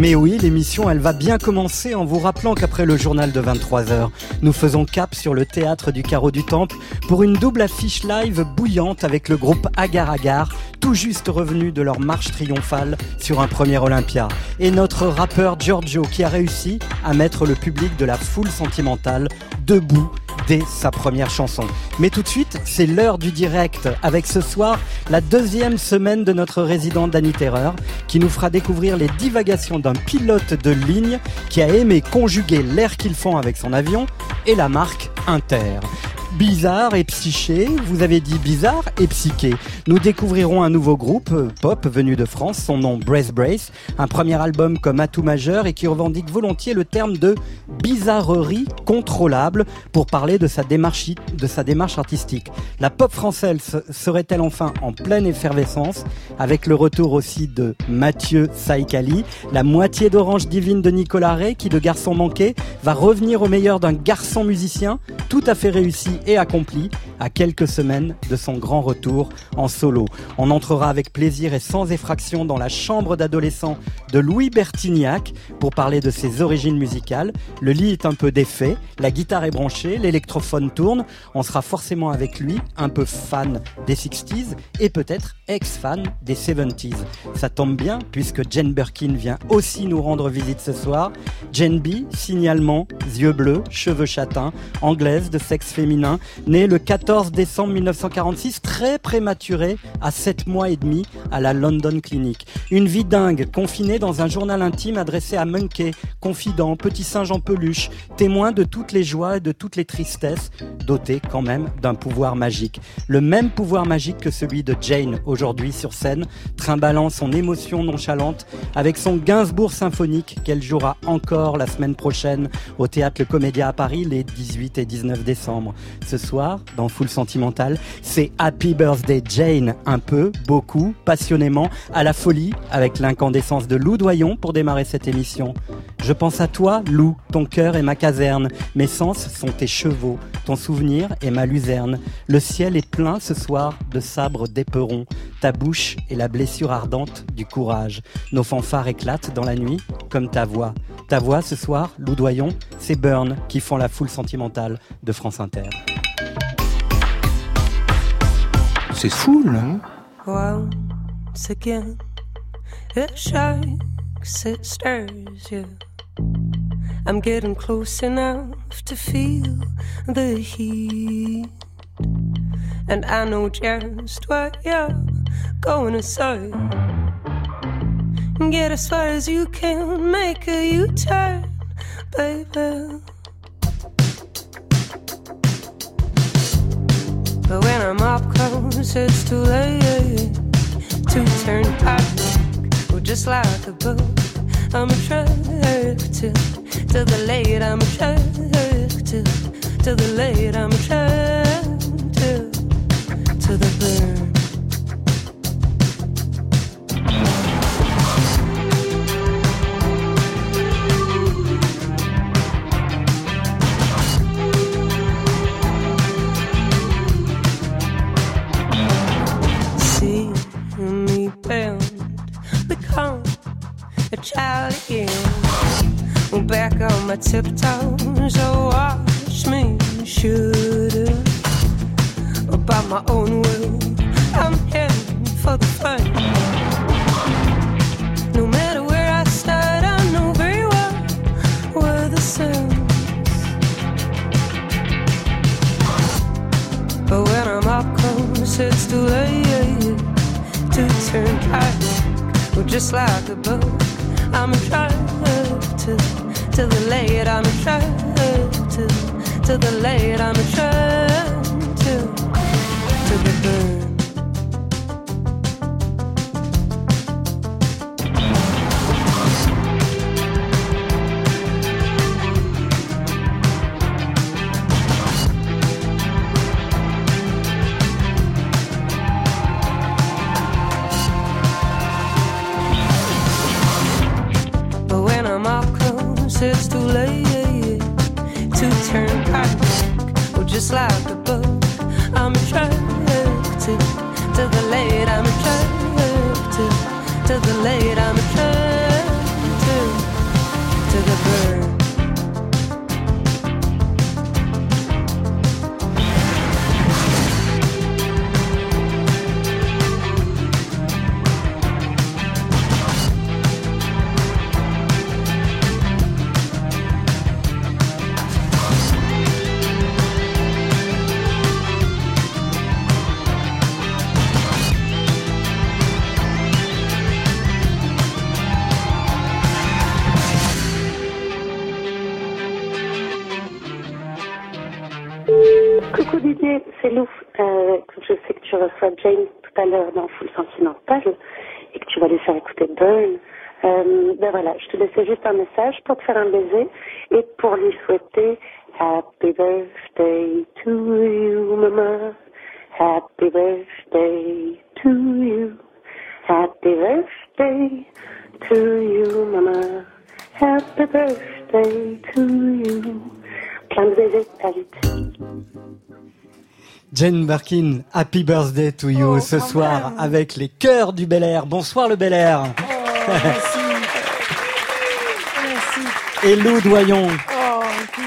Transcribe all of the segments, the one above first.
Mais oui, l'émission, elle va bien commencer en vous rappelant qu'après le journal de 23h, nous faisons cap sur le théâtre du Carreau du Temple pour une double affiche live bouillante avec le groupe Agar Agar, tout juste revenu de leur marche triomphale sur un premier Olympia. Et notre rappeur Giorgio qui a réussi à mettre le public de la foule sentimentale debout dès sa première chanson. Mais tout de suite, c'est l'heure du direct avec ce soir la deuxième semaine de notre résident Danny Terreur qui nous fera découvrir les divagations d'un pilote de ligne qui a aimé conjuguer l'air qu'ils font avec son avion et la marque Inter. Bizarre et psyché, vous avez dit bizarre et psyché. Nous découvrirons un nouveau groupe euh, pop venu de France, son nom Brace Brace, un premier album comme atout majeur et qui revendique volontiers le terme de bizarrerie contrôlable pour parler de sa démarche, artistique. La pop française serait-elle enfin en pleine effervescence? Avec le retour aussi de Mathieu Saïkali, la moitié d'Orange Divine de Nicolas Ray qui de garçon manqué va revenir au meilleur d'un garçon musicien tout à fait réussi et accompli à quelques semaines de son grand retour en solo. On entrera avec plaisir et sans effraction dans la chambre d'adolescent de Louis Bertignac pour parler de ses origines musicales. Le lit est un peu défait, la guitare est branchée, l'électrophone tourne. On sera forcément avec lui, un peu fan des 60s et peut-être ex-fan des 70s. Ça tombe bien puisque Jane Birkin vient aussi nous rendre visite ce soir. Jane B, signalement, yeux bleus, cheveux châtains, anglaise de sexe féminin, née le 14 décembre 1946, très prématurée, à 7 mois et demi, à la London Clinic. Une vie dingue, confinée dans un journal intime adressé à Monkey, confident, petit singe en peluche, témoin de toutes les joies et de toutes les tristesses, doté quand même d'un pouvoir magique. Le même pouvoir magique que celui de Jane aujourd'hui sur scène, trimballant son émotion nonchalante avec son Gainsbourg symphonique qu'elle jouera encore la semaine prochaine au théâtre Le Comédia à Paris les 18 et 19 décembre. Ce soir, dans Full Sentimental, c'est Happy Birthday Jane, un peu, beaucoup, passionnément, à la folie, avec l'incandescence de Lou Doyon pour démarrer cette émission. Je pense à toi, Lou, ton cœur est ma caserne, mes sens sont tes chevaux, ton souvenir est ma luzerne. Le ciel est plein ce soir de sabres d'éperons, ta bouche est la blessure ardente du courage. Nos fanfares éclatent dans la nuit, comme ta voix. Ta voix ce soir, Lou Doyon, c'est Burn qui font la foule sentimentale de France Inter. C'est fou, là. Once again, it shakes, it stirs you. I'm getting close enough to feel the heat. And I know just what you're going to say. Get as far as you can, make a U turn, baby. But when I'm up close, it's too late to turn back. Well, just like a book, I'm attracted to the late. I'm attracted to the late. I'm attracted to the burn. Back message pour te faire un baiser et pour lui souhaiter Happy birthday to you, mama. Happy birthday to you. Happy birthday to you, mama. Happy birthday to you. Plein de baisers, à vite. Jane Birkin, happy birthday to you Oh, ce soir même. avec les chœurs du Bel Air. Bonsoir le Bel Air. Oh, merci. Et Lou Doyon, Oh,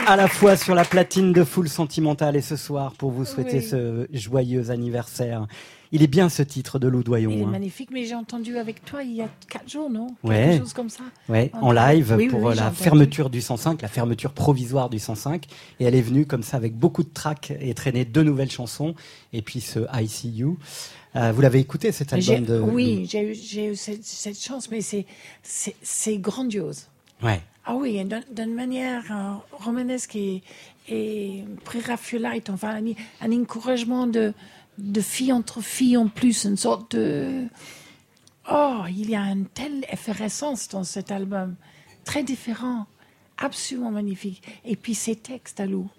à la fois sur la platine de Full Sentimental et ce soir pour vous souhaiter Oui. ce joyeux anniversaire. Il est bien ce titre de Lou Doyon. Il est hein. magnifique, mais j'ai entendu avec toi il y a quatre jours, non? Ouais. Quelque chose comme ça. Ouais, En live oui, pour oui, euh, la fermeture du 105, la fermeture provisoire du 105. Et elle est venue comme ça avec beaucoup de tracks et traîné deux nouvelles chansons. Et puis ce I See You. Euh, vous l'avez écouté cet album de Oui, j'ai eu, cette, cette chance, mais c'est grandiose. Ouais. Ah oui, d'une manière euh, romanesque et, préraphaélite, enfin un, encouragement de, de entre filles en plus, une sorte de... Oh, il y a une telle effervescence dans cet album, très différent, absolument magnifique. Et puis ces textes à Lou.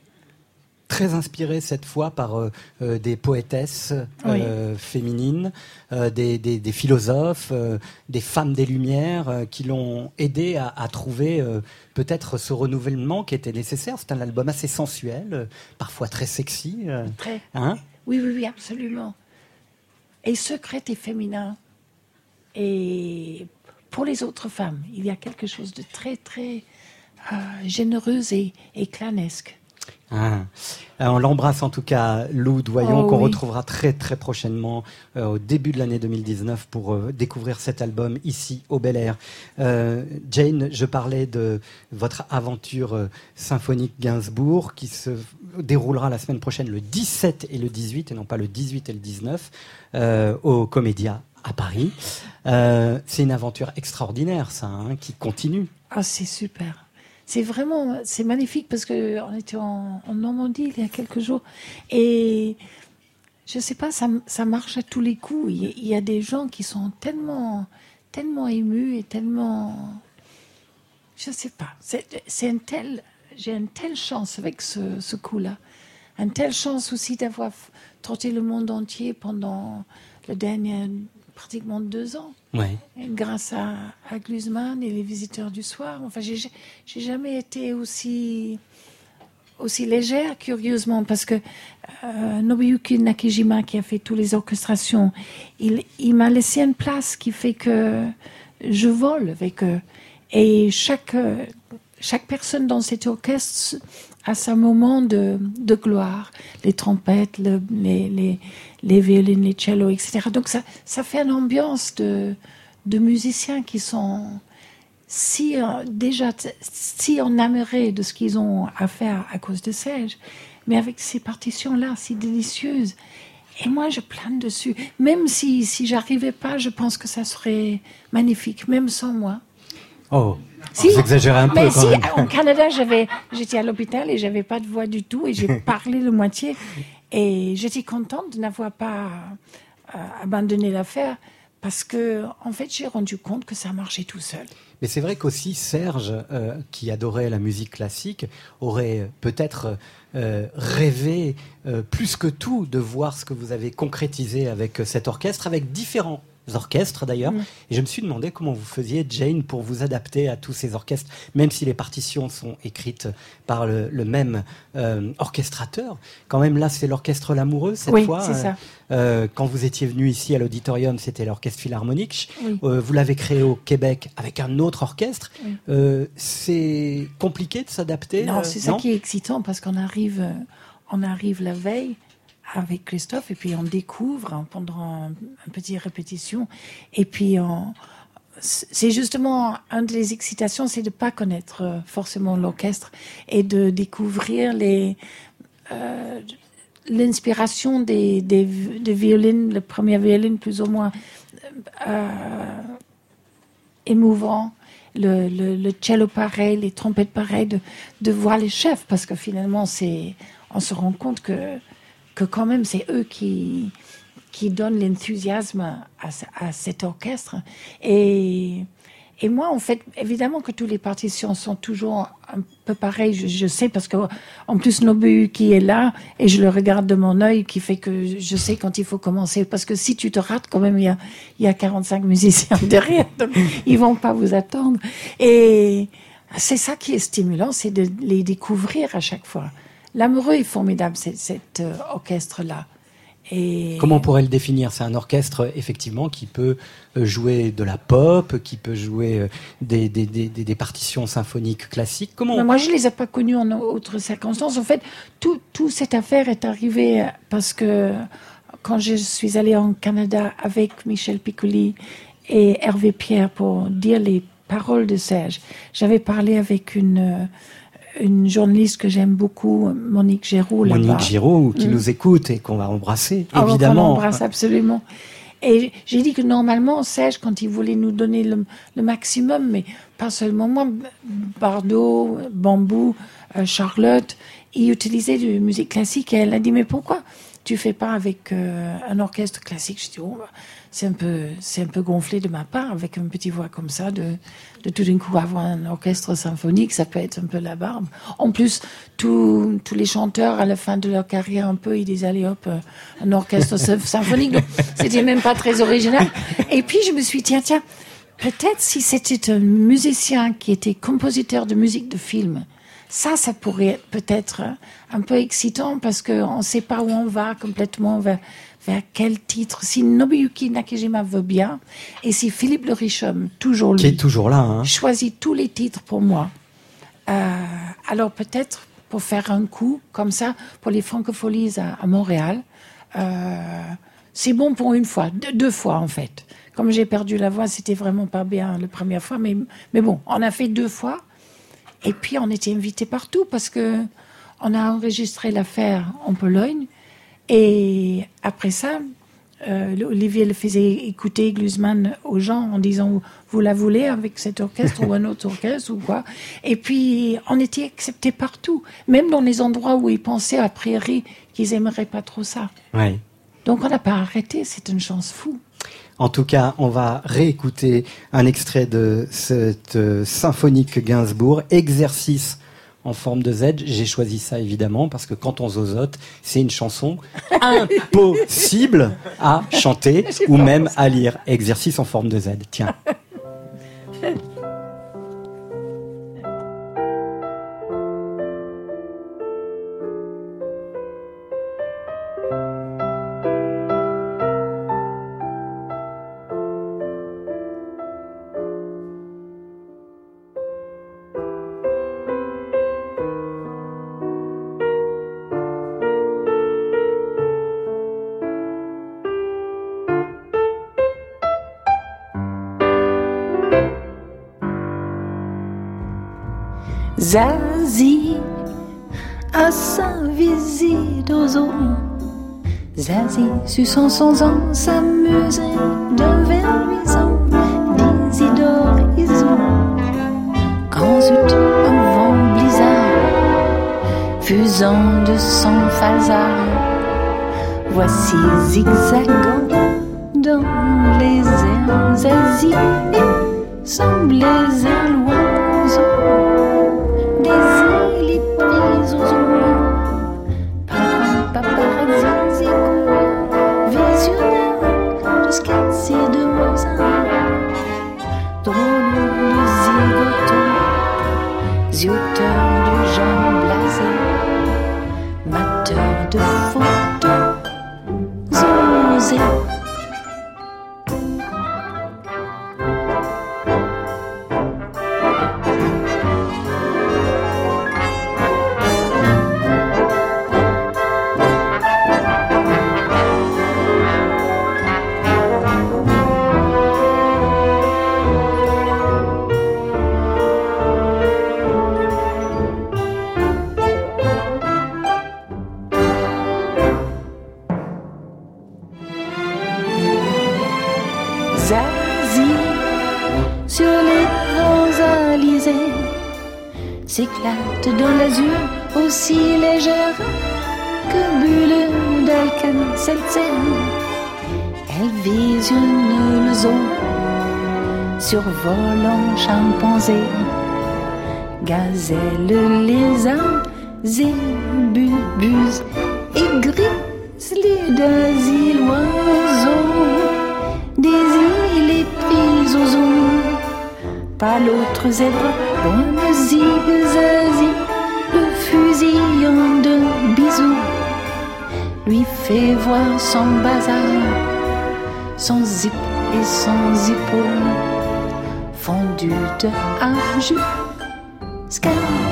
Très inspiré cette fois par euh, euh, des poétesses Oui. euh, féminines, des, des- des philosophes, des femmes des Lumières qui l'ont aidé à, à trouver peut-être ce renouvellement qui était nécessaire. C'est un album assez sensuel, parfois très sexy. Très, hein Oui, oui, oui, absolument. Et secret et féminin. Et pour les autres femmes, il y a quelque chose de très, très euh, généreux et, et clanesque. Ah. Euh, On l'embrasse en tout cas, Lou Doyon, Oh qu'on oui. retrouvera très très prochainement euh, au début de l'année 2019 pour euh, découvrir cet album ici au Bel Air. Euh, Jane, je parlais de votre aventure symphonique Gainsbourg qui se déroulera la semaine prochaine le 17 et le 18 et non pas le 18 et le 19 euh, au Comédia à Paris. C'est une aventure extraordinaire, ça, hein, qui continue. Ah, c'est super. C'est vraiment, c'est magnifique parce que on était en, Normandie il y a quelques jours et je sais pas, ça, marche à tous les coups. Il y, a- des gens qui sont tellement, tellement émus et tellement, je sais pas. C'est une j'ai une telle chance avec ce, ce coup-là, une telle chance aussi d'avoir trotté le monde entier pendant le dernier pratiquement deux ans Grâce à, à Glusman et les visiteurs du soir. Enfin, j'ai j'ai jamais été aussi aussi légère, curieusement, parce que euh, Nobuyuki Nakejima, qui a fait toutes les orchestrations, il, il m'a laissé une place qui fait que je vole avec eux. Et chaque, euh, chaque personne dans cet orchestre a sa moment de, gloire. Les trompettes, le- les, les, les violines, les cellos, etc. Donc ça, ça fait une ambiance de, musiciens qui sont si euh, déjà si enamourés de ce qu'ils ont à faire à cause de Serge, mais avec ces partitions-là si délicieuses. Et moi, je plane dessus. Même si, si j'arrivais pas, je pense que ça serait magnifique, même sans moi. Oh, Si. vous exagérez un peu Mais si, au Canada, j'étais à l'hôpital et j'avais pas de voix du tout et j'ai parlé le moitié. Et j'étais contente de n'avoir pas euh, abandonné l'affaire parce que, en fait, j'ai rendu compte que ça marchait tout seul. Mais c'est vrai qu'aussi Serge, euh, qui adorait la musique classique, aurait peut-être euh, rêvé euh, plus que tout de voir ce que vous avez concrétisé avec cet orchestre, avec différents orchestres d'ailleurs. Mm. Et je me suis demandé comment vous faisiez, Jane, pour vous adapter à tous ces orchestres, même si les partitions sont écrites par le, le même euh, orchestrateur. Quand même, là, c'est l'orchestre Lamoureux cette Oui, fois. c'est Euh, ça. euh, quand vous étiez venu ici à l'auditorium, c'était l'orchestre philharmonique. Oui. Euh, vous l'avez créé au Québec avec un autre orchestre. Oui. Euh, c'est compliqué de s'adapter Non, euh, c'est ça non qui est excitant parce qu'on arrive, euh, on arrive la veille avec Christophe et puis on découvre pendant une petite répétition. Et puis c'est justement une des excitations, c'est de pas connaître euh, forcément l'orchestre et de découvrir les euh, l'inspiration des, des, des violines, le premier violine plus ou moins euh, émouvant, le, le, le cello pareil, les trompettes pareilles, de, de voir les chefs, parce que finalement, c'est, on se rend compte que, que quand même, c'est eux qui, qui donnent l'enthousiasme à, à cet orchestre. Et, et moi, en fait, évidemment que toutes les partitions sont toujours un peu pareilles, je, je sais, parce que en plus, Nobu qui est là, et je le regarde de mon œil, qui fait que je sais quand il faut commencer. Parce que si tu te rates, quand même, il y a, il y a 45 musiciens derrière, donc ils vont pas vous attendre. Et c'est ça qui est stimulant, c'est de les découvrir à chaque fois. L'amoureux est formidable, cet euh, orchestre-là. Et Comment on pourrait le définir? C'est un orchestre, effectivement, qui peut euh, jouer de la pop, qui peut jouer euh, des, des, des, des- des partitions symphoniques classiques. Comment moi, je les ai pas connus en autres circonstances. En fait, tout, tout cette affaire est arrivée parce que quand je suis allée en Canada avec Michel Piccoli et Hervé Pierre pour dire les paroles de Serge, j'avais parlé avec une, une journaliste que j'aime beaucoup, Monique là-bas. Monique Giraud, qui Mm. nous écoute et qu'on va embrasser, Ah, évidemment. embrasse absolument. Et j'ai dit que normalement, Serge, quand il voulait nous donner le, le maximum, mais pas seulement moi, Bardot, Bambou, euh, Charlotte, il utilisait de la musique classique. Et elle a dit, mais pourquoi tu fais pas avec euh, un orchestre classique? Je dis, oh, bah, c'est un peu, c'est un peu gonflé de ma part, avec une petite voix comme ça, de, de tout d'un coup avoir un orchestre symphonique, ça peut être un peu la barbe. En plus, tous tous les chanteurs, à la fin de leur carrière, un peu, ils disaient, allez hop, un orchestre sy- symphonique. Donc, c'était même pas très original. Et puis, je me suis dit, tiens, tiens, peut-être si c'était un musicien qui était compositeur de musique de film, ça, ça pourrait être peut-être un peu excitant parce qu'on ne sait pas où on va complètement, vers, vers quel titre? Si Nobuyuki Nakajima veut bien, et si Philippe de Richaume, toujours Qui est lui, toujours là. Hein. choisit tous les titres pour moi, euh, alors peut-être pour faire un coup comme ça pour les francopholies à, à Montréal, euh, c'est bon pour une fois, deux, deux fois en fait. Comme j'ai perdu la voix, c'était vraiment pas bien la première fois, mais, mais bon, on a fait deux fois. Et puis on était invités partout parce que on a enregistré l'affaire en Pologne. Et après ça, euh, Olivier le faisait écouter Glusman aux gens en disant vous la voulez avec cet orchestre ou un autre orchestre ou quoi? Et puis on était acceptés partout, même dans les endroits où ils pensaient a priori qu'ils aimeraient pas trop ça. Ouais. Donc on n'a pas arrêté, c'est une chance fou. En tout cas, on va réécouter un extrait de cette euh, symphonique Gainsbourg, exercice en forme de Z. J'ai choisi ça évidemment parce que quand on zozote, c'est une chanson impossible à chanter ou même à lire. Exercice en forme de Z. Tiens. Zazie a sa visite aux eaux. Zazie, suçant sans ans, s'amusait d'un verre luisant d'Isidore Iso. Quand zut, un vent blizzard, fusant de son phasard, voici zigzagant dans les airs. Zazie semblait to survolant chimpanzé, gazelle, lézard, zébubus et grizzly d'asile oiseaux, des îles et pris aux eaux. Pas l'autre zèbre, bonne zigzazi, le fusillant de bisous, lui fait voir son bazar, son zip et son zippo fondu de âge scazo.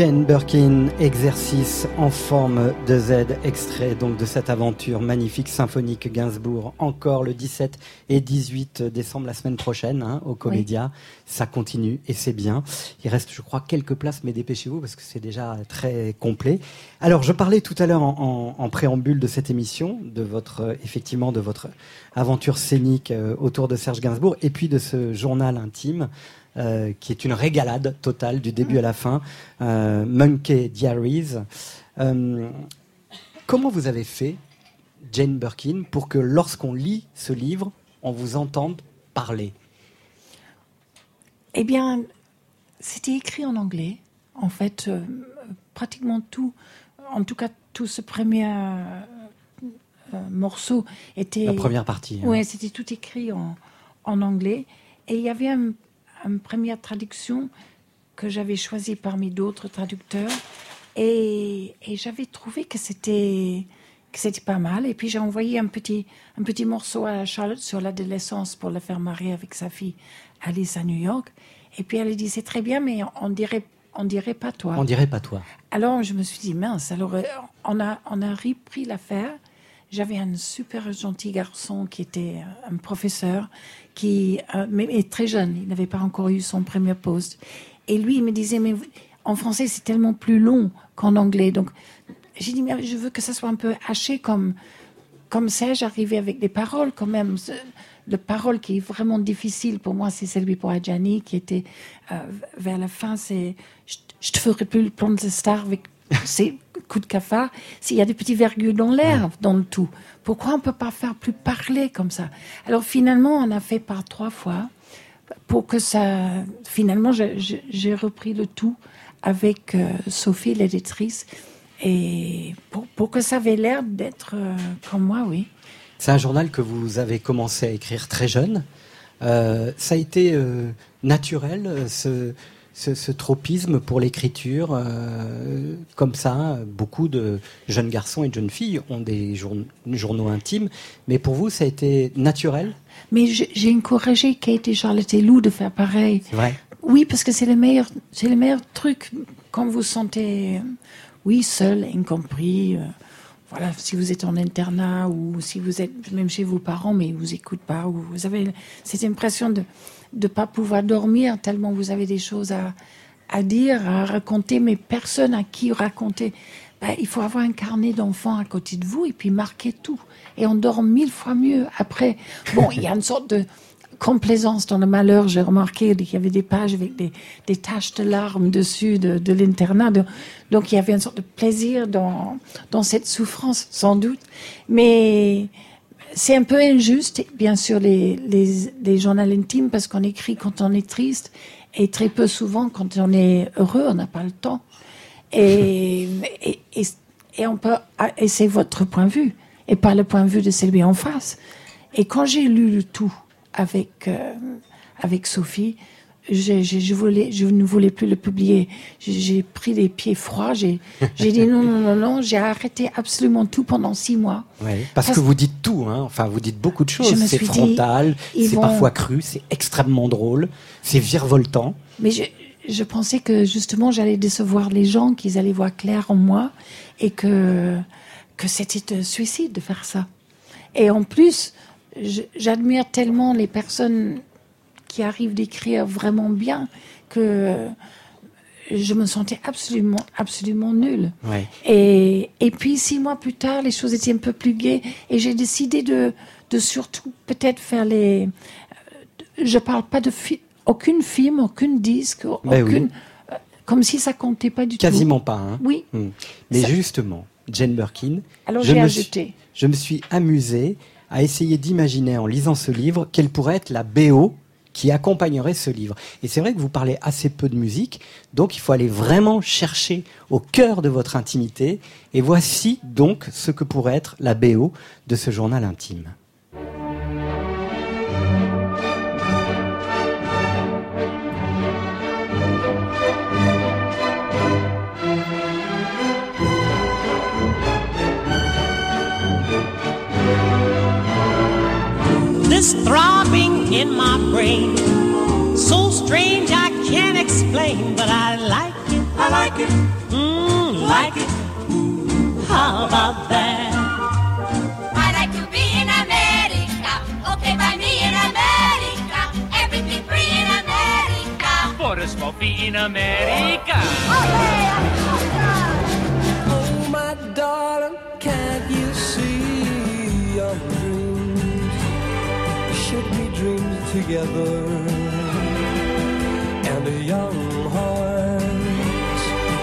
Jane Birkin, exercice en forme de Z, extrait donc de cette aventure magnifique symphonique Gainsbourg, encore le 17 et 18 décembre la semaine prochaine hein, au Comédia. Ça continue et c'est bien. Il reste, je crois, quelques places, mais dépêchez-vous parce que c'est déjà très complet. Alors, je parlais tout à l'heure en, en- en préambule de cette émission, de votre, euh, effectivement, de votre aventure scénique euh, autour de Serge Gainsbourg et puis de ce journal intime. Euh, qui est une régalade totale du début à la fin, euh, Monkey Diaries. Euh, comment vous avez fait, Jane Birkin, pour que lorsqu'on lit ce livre, on vous entende parler? Eh bien, c'était écrit en anglais. En fait, pratiquement tout, en tout cas tout ce premier morceau était. La première partie. hein. Oui, c'était tout écrit en, en anglais. Et il y avait un- une première traduction que j'avais choisie parmi d'autres traducteurs. Et, et j'avais trouvé que c'était que c'était pas mal. Et puis j'ai envoyé un petit, un petit morceau à Charlotte sur l'adolescence pour la faire marier avec sa fille Alice à New York. Et puis elle a dit c'est très bien, mais on dirait, on dirait pas toi. On dirait pas toi. Alors je me suis dit mince, alors euh, on a, on a repris l'affaire. J'avais un super gentil garçon qui était euh, un professeur, qui, euh, mais, mais très jeune, il n'avait pas encore eu son premier poste. Et lui, il me disait, mais en français, c'est tellement plus long qu'en anglais. Donc j'ai dit, mais je veux que ça soit un peu haché comme, comme ça, j'arrivais avec des paroles quand même. Le parole qui est vraiment difficile pour moi, c'est celui pour Adjani, qui était euh, vers la fin, c'est je te ferai plus le plan de star avec ces coups de cafard. S'il y a des petits virgules dans l'air, dans le tout, pourquoi on peut pas faire plus parler comme ça? Alors finalement, on a fait par trois fois pour que ça. Finalement, j'ai repris le tout avec euh, Sophie, l'éditrice, et pour, pour que ça avait l'air d'être euh, comme moi, oui. C'est un journal que vous avez commencé à écrire très jeune. Euh, ça a été naturel, ce, ce, ce tropisme pour l'écriture, euh, comme ça. Beaucoup de jeunes garçons et de jeunes filles ont des journ- journaux intimes, mais pour vous, ça a été naturel, Mais j'ai encouragé Kate et Charlotte et Lou de faire pareil. c'est vrai? Oui, parce que c'est le meilleur, c'est le meilleur truc quand vous sentez, euh, oui, seul, incompris. euh, voilà, si vous êtes en internat ou si vous êtes même chez vos parents, mais ils vous écoutent pas, ou vous avez cette impression de ne pas pouvoir dormir tellement vous avez des choses à, à dire, à raconter, mais personne à qui raconter. Ben, il faut avoir un carnet d'enfants à côté de vous et puis marquer tout. Et on dort mille fois mieux après. Bon, il y a une sorte de complaisance dans le malheur. J'ai remarqué qu'il y avait des pages avec des, des taches de larmes dessus de, de l'internat. De- Donc il y avait une sorte de plaisir dans, dans cette souffrance, sans doute. Mais c'est un peu injuste, bien sûr, les, les, les journaux intimes, parce qu'on écrit quand on est triste et très peu souvent quand on est heureux, on n'a pas le temps. Et, et, et, et on peut, ah, et c'est votre point de vue, et pas le point de vue de celui en face. Et quand j'ai lu le tout avec, euh, avec Sophie, je, voulais, je ne voulais plus le publier. J'ai- pris les pieds froids. J'ai dit non, non, non, non. J'ai arrêté absolument tout pendant six mois. Oui, parce, Parce- que vous dites tout, hein. enfin vous dites beaucoup de choses. C'est frontal, c'est vont- parfois cru, c'est extrêmement drôle, c'est virevoltant. Mais je, je pensais que justement j'allais décevoir les gens, qu'ils allaient voir clair en moi et que, que c'était un suicide de faire ça. Et en plus, j'admire tellement les personnes qui arrivent d'écrire vraiment bien que je me sentais absolument, absolument nulle. Ouais. Et, et puis six mois plus tard, les choses étaient un peu plus gaies et j'ai décidé de, de surtout peut-être faire les. Je parle pas de fi- aucune film, aucune disque, Ben aucune. euh, Comme si ça comptait pas du Quasiment tout. pas. Hein. Oui. Hmm. Mais Ça- justement, Jane Birkin, Alors je j'ai me suis- ajouté. je me suis amusé à essayer d'imaginer en lisant ce livre quelle pourrait être la BO qui accompagnerait ce livre. Et c'est vrai que vous parlez assez peu de musique, donc il faut aller vraiment chercher au cœur de votre intimité. Et voici donc ce que pourrait être la BO de ce journal intime. In my brain, so strange I can't explain, but I like it. I like it. Mmm, like it. How about that? I like to be in America. Okay, by me in America. Everything free in America. For a small fee in America. Oh, together? And a young heart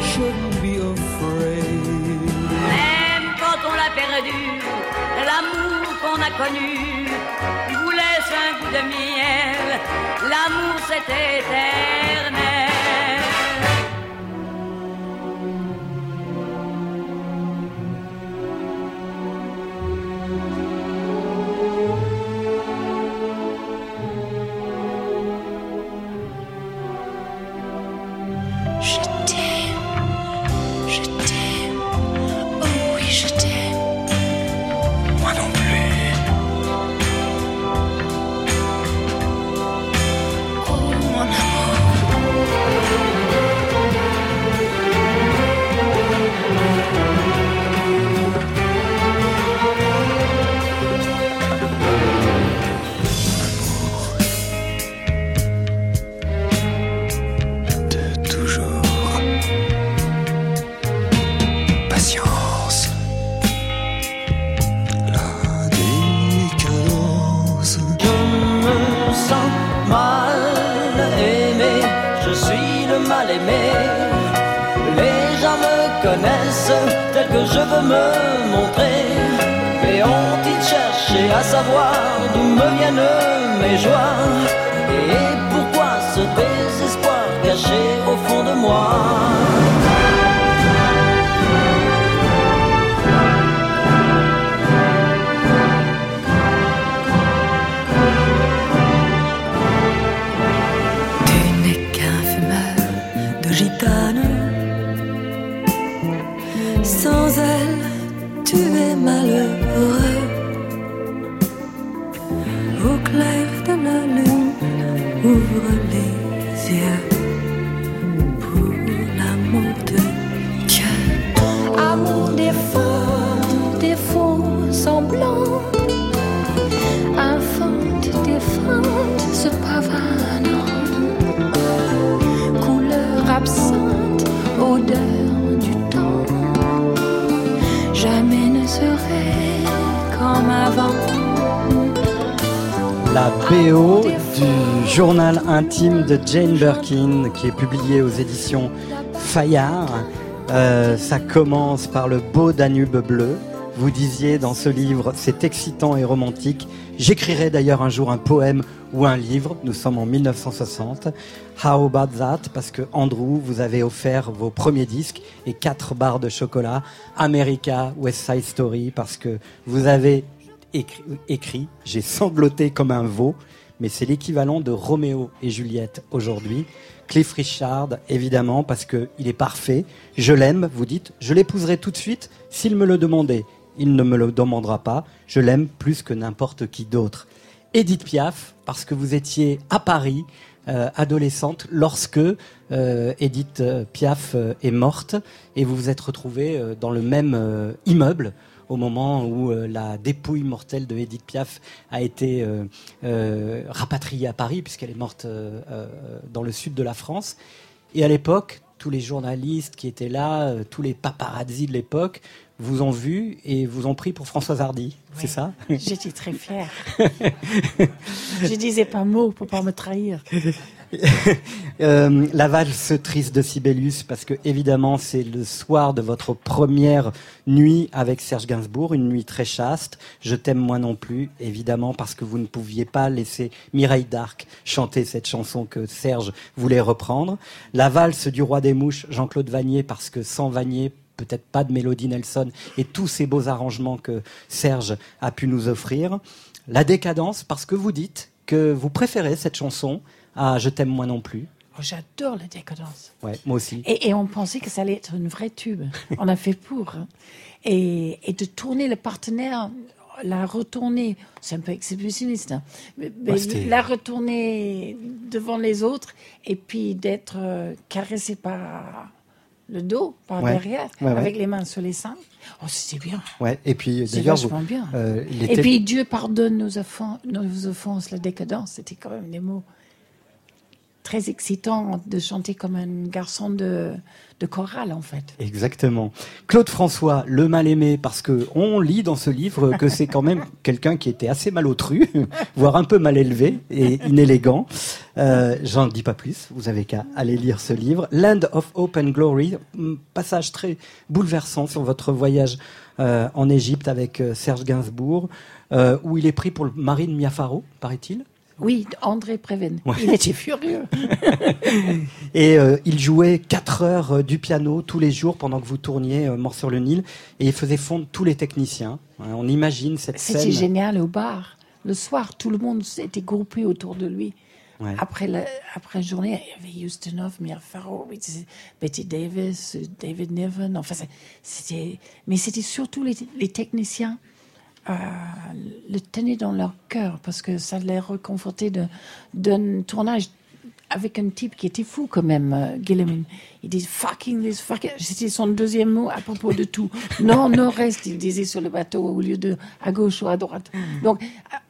shouldn't be afraid. Même quand on l'a perdu, l'amour qu'on a connu vous laisse un goût de miel. L'amour c'est éternel. À savoir d'où me viennent mes joies Et pourquoi ce désespoir caché au fond de moi La BO du journal intime de Jane Birkin qui est publié aux éditions Fayard. Euh, ça commence par le beau Danube bleu. Vous disiez dans ce livre, c'est excitant et romantique. J'écrirai d'ailleurs un jour un poème ou un livre. Nous sommes en 1960. How about that? Parce que Andrew, vous avez offert vos premiers disques et quatre barres de chocolat. America, West Side Story, parce que vous avez écrit, écrit, j'ai sangloté comme un veau, mais c'est l'équivalent de Roméo et Juliette aujourd'hui. Cliff Richard, évidemment, parce que il est parfait. Je l'aime, vous dites, je l'épouserai tout de suite s'il me le demandait. Il ne me le demandera pas. Je l'aime plus que n'importe qui d'autre. Edith Piaf, parce que vous étiez à Paris, euh, adolescente, lorsque euh, Edith euh, Piaf est morte, et vous vous êtes retrouvée dans le même immeuble au moment où la dépouille mortelle de Edith Piaf a été rapatriée à Paris, puisqu'elle est morte dans le sud de la France. Et à l'époque, tous les journalistes qui étaient là, tous les paparazzis de l'époque, vous ont vu et vous ont pris pour Françoise Hardy. C'est ça? J'étais très fière. je disais pas mot pour pas me trahir. Euh, la valse triste de Sibelius, parce que évidemment c'est le soir de votre première nuit avec Serge Gainsbourg, une nuit très chaste. Je t'aime moi non plus, évidemment parce que vous ne pouviez pas laisser Mireille d'Arc chanter cette chanson que Serge voulait reprendre. La valse du roi des mouches, Jean-Claude Vanier, parce que sans Vanier peut-être pas de Mélodie Nelson et tous ces beaux arrangements que Serge a pu nous offrir. La décadence, parce que vous dites que vous préférez cette chanson à Je t'aime moi non plus. Oh, J'adore la décadence. Ouais, moi aussi. Et, et on pensait que ça allait être une vraie tube. On a fait pour. hein. Et, et de tourner le partenaire, la retourner, c'est un peu exhibitionniste, hein. mais, la retourner devant les autres et puis d'être euh, caressé par le dos, par Ouais. derrière, Ouais, ouais. avec les mains sur les seins. Oh, c'était bien. Ouais, et puis C'est d'ailleurs, bien. euh, Et puis Dieu pardonne nos offenses, nos offenses, la décadence, c'était quand même des mots très excitants de chanter comme un garçon de, chorale en fait. Exactement. Claude François, le mal aimé, parce que on lit dans ce livre que c'est quand même quelqu'un qui était assez malotru, voire un peu mal élevé et inélégant. Euh, J'en dis pas plus. Vous avez qu'à aller lire ce livre. Land of Hope and Glory, passage très bouleversant sur votre voyage euh, en Égypte avec euh, Serge Gainsbourg, où il est pris pour le mari de paraît-il. Oui, André Préven. Ouais. Il était furieux. Et euh, il jouait 4 heures euh, du piano tous les jours pendant que vous tourniez euh, Mort sur le Nil. Et il faisait fondre tous les techniciens. On imagine cette scène. C'était génial au bar. Le soir, tout le monde s'était groupé autour de lui. Ouais. Après la, après la journée, il y avait Houstonov, Mia Farrow, Betty Davis, David Niven. Enfin, c'était, mais c'était surtout les, les techniciens le tenaient dans leur cœur parce que ça les réconfortait de- d'un tournage avec un type qui était fou quand même, euh, Gilliman. Il disait fucking this, fucking. C'était son deuxième mot à propos de tout. Non, nord-est, il disait sur le bateau au lieu de à gauche ou à droite. Donc,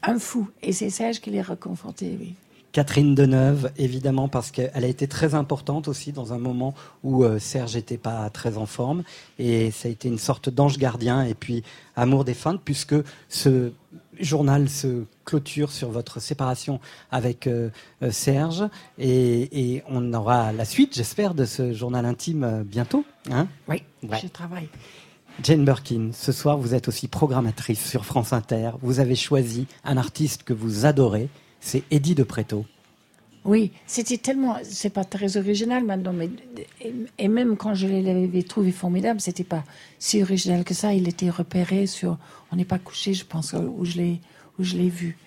un fou. Et c'est Serge qui les réconfortait, oui. Catherine Deneuve, évidemment, parce qu'elle a été très importante aussi dans un moment où euh, Serge n'était pas très en forme. Et ça a été une sorte d'ange gardien et puis amour des puisque ce journal se clôture sur votre séparation avec euh, euh, Serge. Et, et on aura la suite, j'espère, de ce journal intime euh, bientôt. Hein? Oui, Ouais. je travaille. Jane Birkin, ce soir vous êtes aussi programmatrice sur France Inter. Vous avez choisi un artiste que vous adorez, c'est Eddie de Preto. Oui, c'était tellement, c'est pas très original maintenant, mais et, même quand je l'avais trouvé formidable, c'était pas si original que ça. Il était repéré sur, on n'est pas couché, je pense, où je l'ai, où je l'ai vu.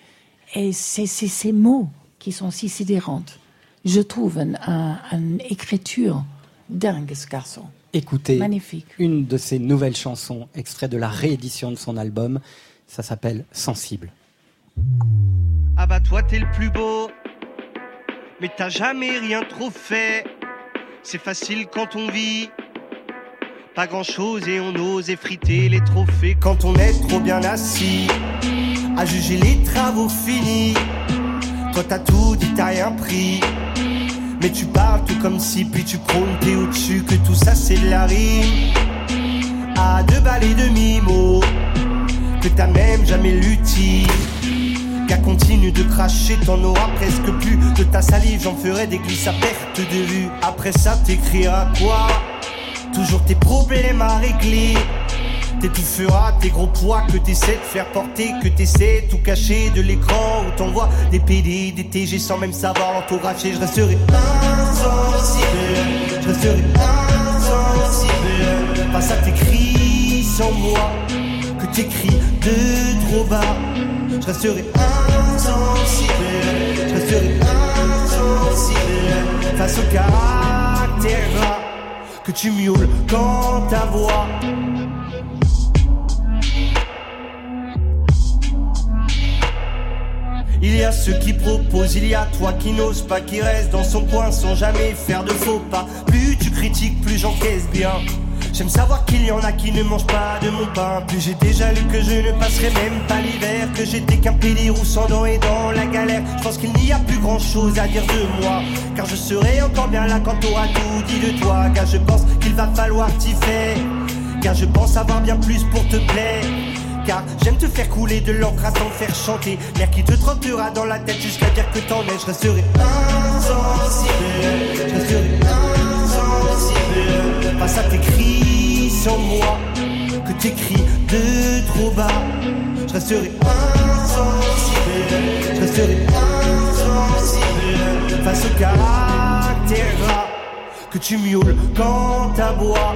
Et c'est c'est ces mots qui sont si sidérantes. Je trouve une un, un écriture dingue ce garçon. Écoutez Magnifique. une de ses nouvelles chansons, extrait de la réédition de son album. Ça s'appelle Sensible. Ah bah toi t'es le plus beau, mais t'as jamais rien trop fait. C'est facile quand on vit, pas grand chose et on ose effriter les trophées. Quand on est trop bien assis, à juger les travaux finis. Toi t'as tout dit, t'as rien pris. Mais tu parles tout comme si, puis tu prônes, t'es au-dessus, que tout ça c'est de la rime. À deux balles et demi-mots, que t'as même jamais lutti. Qu'à continue de cracher, t'en auras presque plus. De ta salive, j'en ferai des glisses à perte de vue. Après ça, t'écriras quoi? Toujours tes problèmes à régler. T'étoufferas tes gros poids que t'essaies de faire porter, que t'essaies tout cacher de l'écran où t'envoies des PD, des TG sans même savoir orthographier. Je resterai insensible, je resterai tes cris sans moi, t'écris de trop bas. Je resterai insensible, je resterai insensible face au caractère que tu miaules quand ta voix. Il y a ceux qui proposent, il y a toi qui n'ose pas, qui reste dans son coin sans jamais faire de faux pas. Plus tu critiques, plus j'encaisse bien. J'aime savoir qu'il y en a qui ne mangent pas de mon pain. Plus j'ai déjà lu que je ne passerai même pas l'hiver. Que j'étais qu'un pédérou sans dents et dans la galère. Je pense qu'il n'y a plus grand chose à dire de moi. Car je serai encore bien là quand t'auras tout dit de toi. Car je pense qu'il va falloir t'y faire. Car je pense avoir bien plus pour te plaire. Car j'aime te faire couler de l'encre à t'en faire chanter. L'air qui te trottera dans la tête jusqu'à dire que t'en es. Je resterai insensible. Je tes cris sans moi. Que t'écris de trop bas. Je resterai insensible. Je resterai insensible. Face au caractère. Que tu miaules quand t'aboies.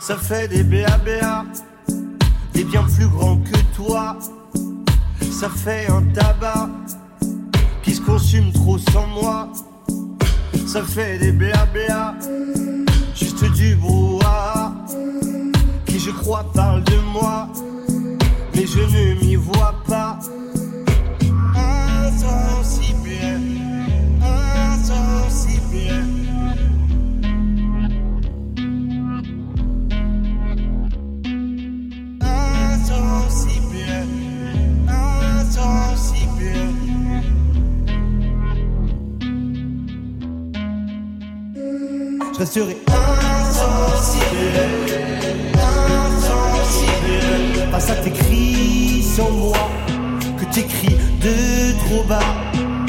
Ça fait des BABA, des bien plus grands que toi. Ça fait un tabac qui se consume trop sans moi. Ça fait des BABA, juste du brouhaha. Qui je crois parle de moi, mais je ne m'y vois pas. Resterai insensible, insensible. Face à tes cris sans moi, que t'écris de trop bas.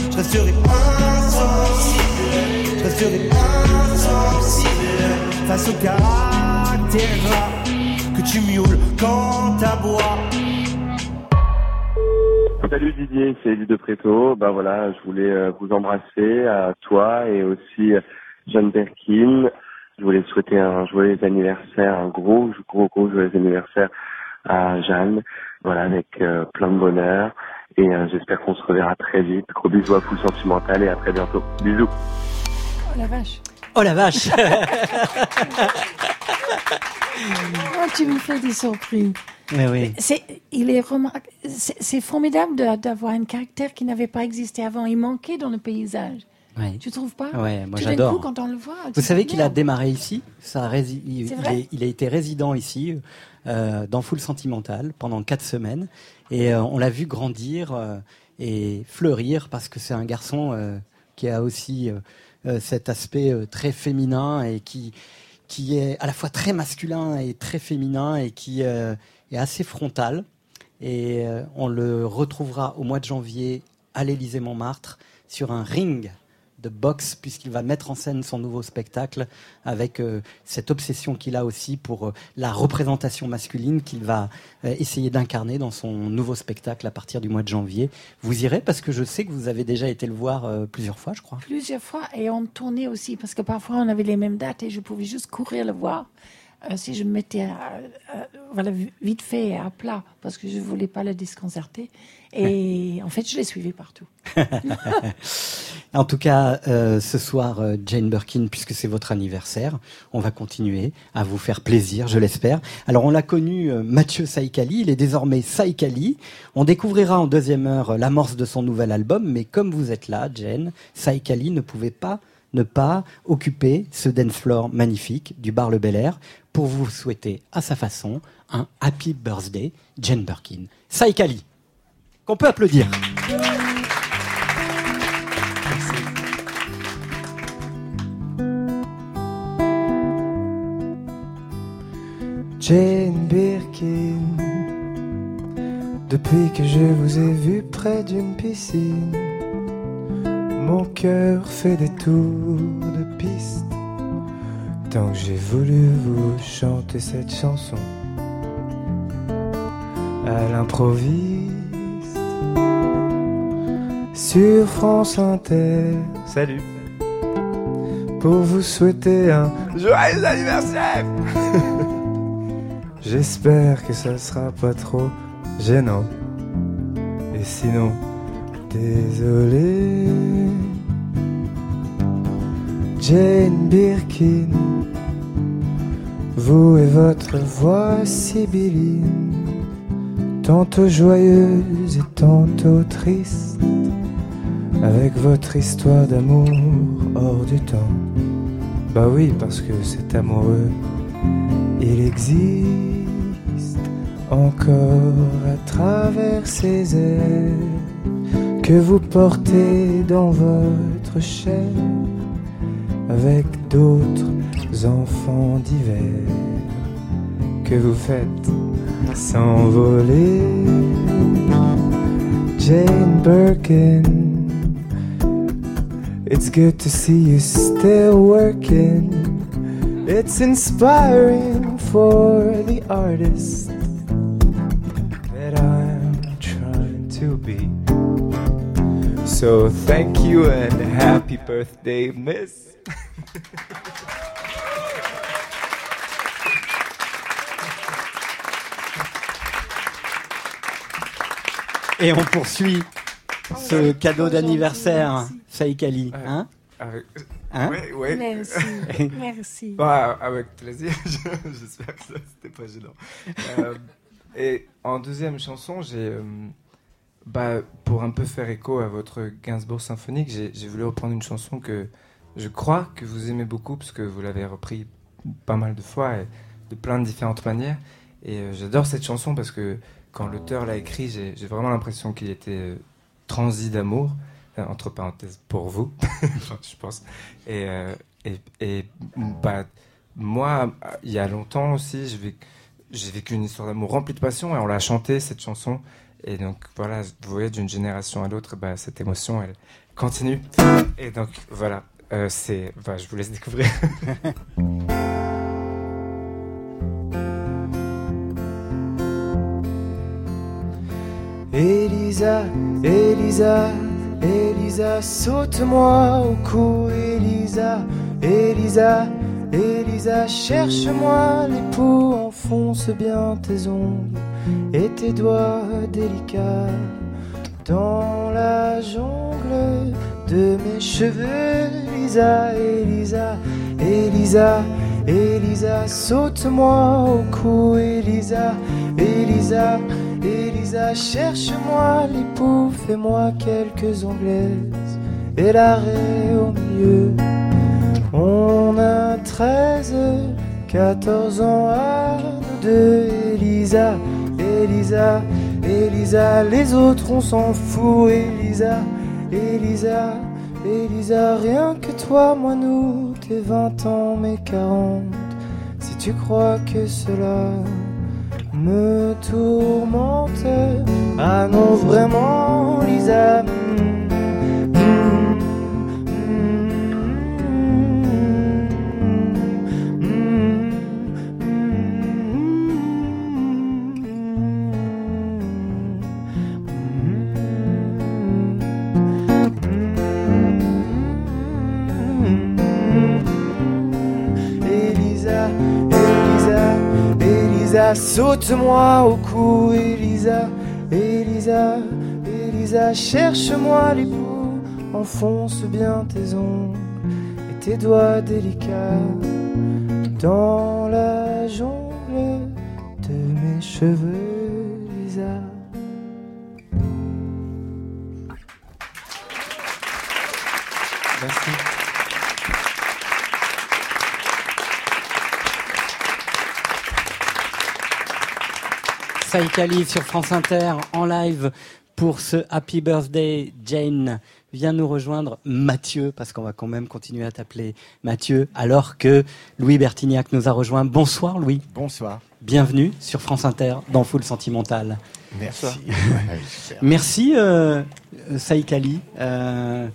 Je resterai insensible, je resterai insensible. Face au caractère que tu miaules quand t'aboies. Salut Didier, c'est Elie de Préto. Ben voilà, je voulais euh, vous embrasser à toi et aussi euh, Jeanne Berkin. Je voulais souhaiter un joyeux anniversaire, un gros, gros, gros joyeux anniversaire à Jeanne. Voilà, avec euh, plein de bonheur. Et euh, j'espère qu'on se reverra très vite. Gros bisous à Full Sentimental et à très bientôt. Bisous. Oh la vache. Oh la vache Oh, tu me fais des surprises. Mais oui. C'est, il est remar- c'est, c'est formidable de- d'avoir un caractère qui n'avait pas existé avant. Il manquait dans le paysage. Ouais. Tu trouves pas Ouais, moi j'adore. quand on le voit, Vous savez qu'il a démarré ici. Ça a rési- il, C'est il vrai est- il a été résident ici, euh, dans Full Sentimental, pendant quatre semaines. Et euh, on l'a vu grandir euh, et fleurir parce que c'est un garçon qui a aussi cet aspect très féminin et qui, qui est à la fois très masculin et très féminin et qui est assez frontal. Et on le retrouvera au mois de janvier à l'Élysée Montmartre sur un ring de boxe puisqu'il va mettre en scène son nouveau spectacle avec euh, cette obsession qu'il a aussi pour euh, la représentation masculine qu'il va euh, essayer d'incarner dans son nouveau spectacle à partir du mois de janvier. Vous irez parce que je sais que vous avez déjà été le voir plusieurs fois, je crois. Plusieurs fois et on tournait aussi parce que parfois on avait les mêmes dates et je pouvais juste courir le voir si je me mettais voilà, vite fait à plat parce que je voulais pas le disconcerter. Et en fait, je les suivais partout. En tout cas, euh, ce soir, euh, Jane Birkin, puisque c'est votre anniversaire, on va continuer à vous faire plaisir, je l'espère. Alors, on l'a connu, euh, Mathieu Saïkali, il est désormais Saïkali. On découvrira en deuxième heure l'amorce de son nouvel album, mais comme vous êtes là, Jane, Saïkali ne pouvait pas ne pas occuper ce dance floor magnifique du bar Le Bel Air pour vous souhaiter à sa façon un happy birthday, Jane Birkin. Saïkali, qu'on peut applaudir. Jane Birkin, depuis que je vous ai vu près d'une piscine, mon cœur fait des tours de piste. Tant que j'ai voulu vous chanter cette chanson à l'improviste sur France Inter. Salut! Pour vous souhaiter un joyeux anniversaire! J'espère que ça sera pas trop gênant. Et sinon, désolé. Jane Birkin, vous et votre voix sibylline, tantôt joyeuse et tantôt triste, avec votre histoire d'amour hors du temps. Bah oui, parce que cet amoureux, il existe encore à travers ces airs que vous portez dans votre chair avec d'autres enfants d'hiver que vous faites s'envoler. Jane Birkin, it's good to see you still working. It's inspiring for the artist that I'm trying to be. So thank you and happy birthday, Miss. Et on poursuit ce cadeau d'anniversaire, Saïkali. Hein Avec... Hein ouais, ouais. Merci. Merci. Bah, avec plaisir. Je- J'espère que ça c'était pas gênant. Euh, et en deuxième chanson, j'ai, euh, bah, pour un peu faire écho à votre Gainsbourg symphonique, j'ai voulu reprendre une chanson que je crois que vous aimez beaucoup parce que vous l'avez repris pas mal de fois et de plein de différentes manières. Et euh, j'adore cette chanson parce que quand l'auteur l'a écrit, j'ai j'ai vraiment l'impression qu'il était euh, transi d'amour, euh, entre parenthèses pour vous, je pense. Et, euh, et, et, bah, moi, il y a longtemps aussi, j'ai vécu, une histoire d'amour remplie de passion et on l'a chanté cette chanson. Et donc voilà, vous voyez, d'une génération à l'autre, bah, cette émotion, elle continue. Et donc voilà, euh, bah, je vous laisse découvrir. Elisa, Elisa, Elisa, saute-moi au cou, Elisa, Elisa, Elisa, cherche-moi l'époux, enfonce bien tes ongles et tes doigts délicats. Dans la jungle de mes cheveux, Elisa, Elisa, Elisa, Elisa, saute-moi au cou, Elisa, Elisa, Elisa, cherche-moi l'époux, fais-moi quelques anglaises. Et l'arrêt au milieu. On a 13, 14 ans à nous deux, Elisa, Elisa, Elisa, les autres on s'en fout, Elisa, Elisa, Elisa, rien que toi, moi nous, tes 20 ans, mes 40, si tu crois que cela me tourmente, ah non vraiment, Lisa, Saute-moi au cou, Elisa, Elisa, Elisa, cherche-moi l'époux, enfonce bien tes ongles et tes doigts délicats. Dans la jungle de mes cheveux, Saïkali sur France Inter en live pour ce Happy Birthday Jane. Vient nous rejoindre Mathieu, parce qu'on va quand même continuer à t'appeler Mathieu, alors que Louis Bertignac nous a rejoint. Bonsoir Louis. Bonsoir. Bienvenue sur France Inter dans Full Sentimental. Merci. Merci euh, Saïkali. Euh,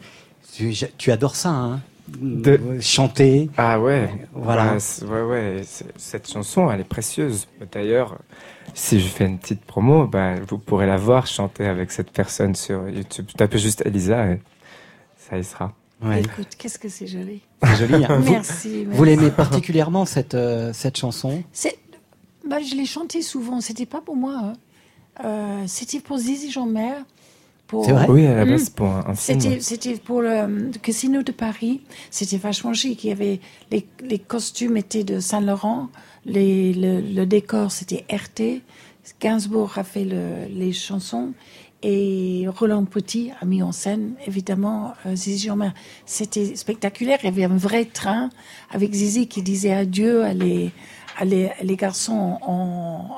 tu, tu adores ça, hein De- Chanter. Ah ouais, Voilà. C'est- ouais, ouais. Cette chanson, elle est précieuse. D'ailleurs, si je fais une petite promo, bah, vous pourrez la voir chanter avec cette personne sur YouTube. Tapez juste Elisa et ça y sera. Écoute, qu'est-ce que c'est joli. C'est joli. hein. Vous- Merci. Vous, l'aimez particulièrement cette, euh, cette chanson? C'est- bah, je l'ai chanté souvent. C'était pas pour moi. hein. Euh, c'était pour Zizi Jean-Mer. Pour... C'est vrai? Oui, à la base, pour un, un film. C'était, c'était pour le, euh, Casino de Paris. C'était vachement chic. Il y avait les, les costumes étaient de Saint Laurent, les, le, le décor c'était RT. Gainsbourg a fait le- les chansons et Roland Petit a mis en scène, évidemment, euh, Zizi Jeanmaire. C'était spectaculaire. Il y avait un vrai train avec Zizi qui disait adieu à les, à les, à les garçons en,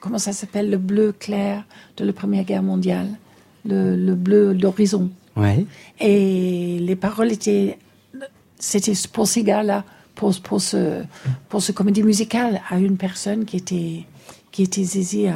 comment ça s'appelle, le bleu clair de la Première Guerre mondiale, le, le bleu d'horizon. Ouais. Et les paroles étaient, c'était pour ces gars-là, pour, pour ce, pour ce comédie musicale à une personne qui était, qui était Zizi à,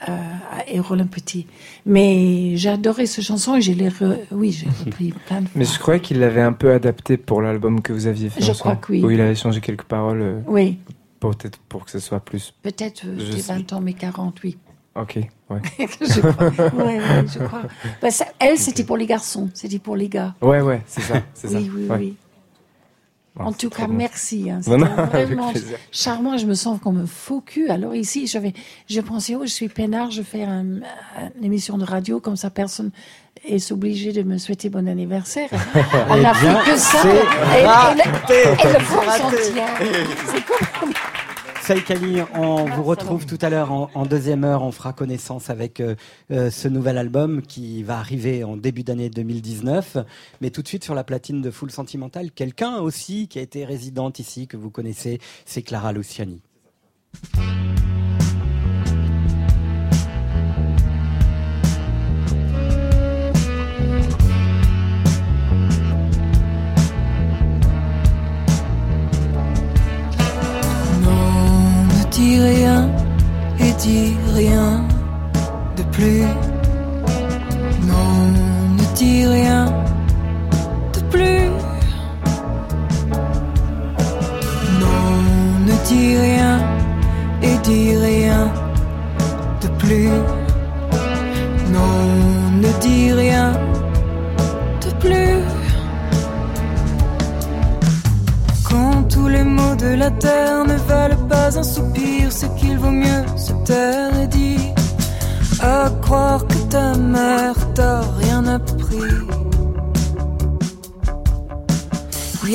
à, à Roland Petit. Mais adoré cette chanson et je l'ai, re- oui, j'ai repris plein de fois. Mais je croyais qu'il l'avait un peu adapté pour l'album que vous aviez fait. Je crois que oui. Où il avait changé quelques paroles. euh, Oui. Peut-être pour que ce soit plus. Peut-être euh, j'ai sais. 20 ans, mais 40, oui. Ok, ouais. je crois. Ouais, ouais, je crois. Bah, ça- elle, c'était pour les garçons, c'était pour les gars. Ouais, ouais, c'est ça. Oui, ça. oui, ouais. oui. Bon, en tout cas, bon. merci. hein. Non, non, vraiment charmant. Je me sens comme un faux cul. Alors ici, j'avais, je pensais, oh, je suis peinard, je fais un- une émission de radio, comme ça personne est obligé de me souhaiter bon anniversaire. On Eh n'a fait que ça. Et, le- et le. C'est comme- Saïkali, on vous retrouve tout à l'heure en, en deuxième heure. On fera connaissance avec euh, euh, ce nouvel album qui va arriver en début d'année 2019. Mais tout de suite sur la platine de Full Sentimental, quelqu'un aussi qui a été résidente ici, que vous connaissez, c'est Clara Luciani. De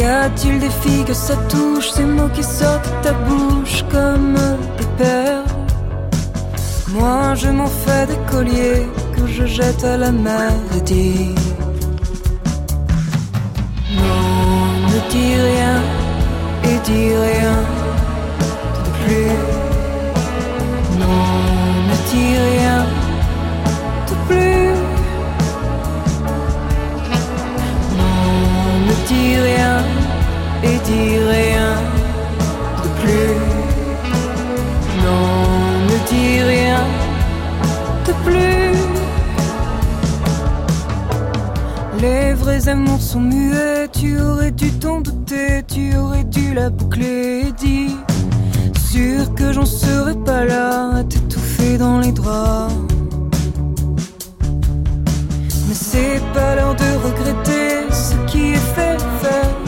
a-t-il des filles que ça touche, ces mots qui sortent de ta bouche comme des perles Moi je m'en fais des colliers que je jette à la mer et dis Non, ne dis rien et dis rien dis rien de plus. Non, ne dis rien de plus. Les vrais amours sont muets, tu aurais dû t'en douter, tu aurais dû la boucler et dire Sûr que j'en serais pas là à t'étouffer dans les draps. Mais c'est pas l'heure de regretter ce qui est fait, fait,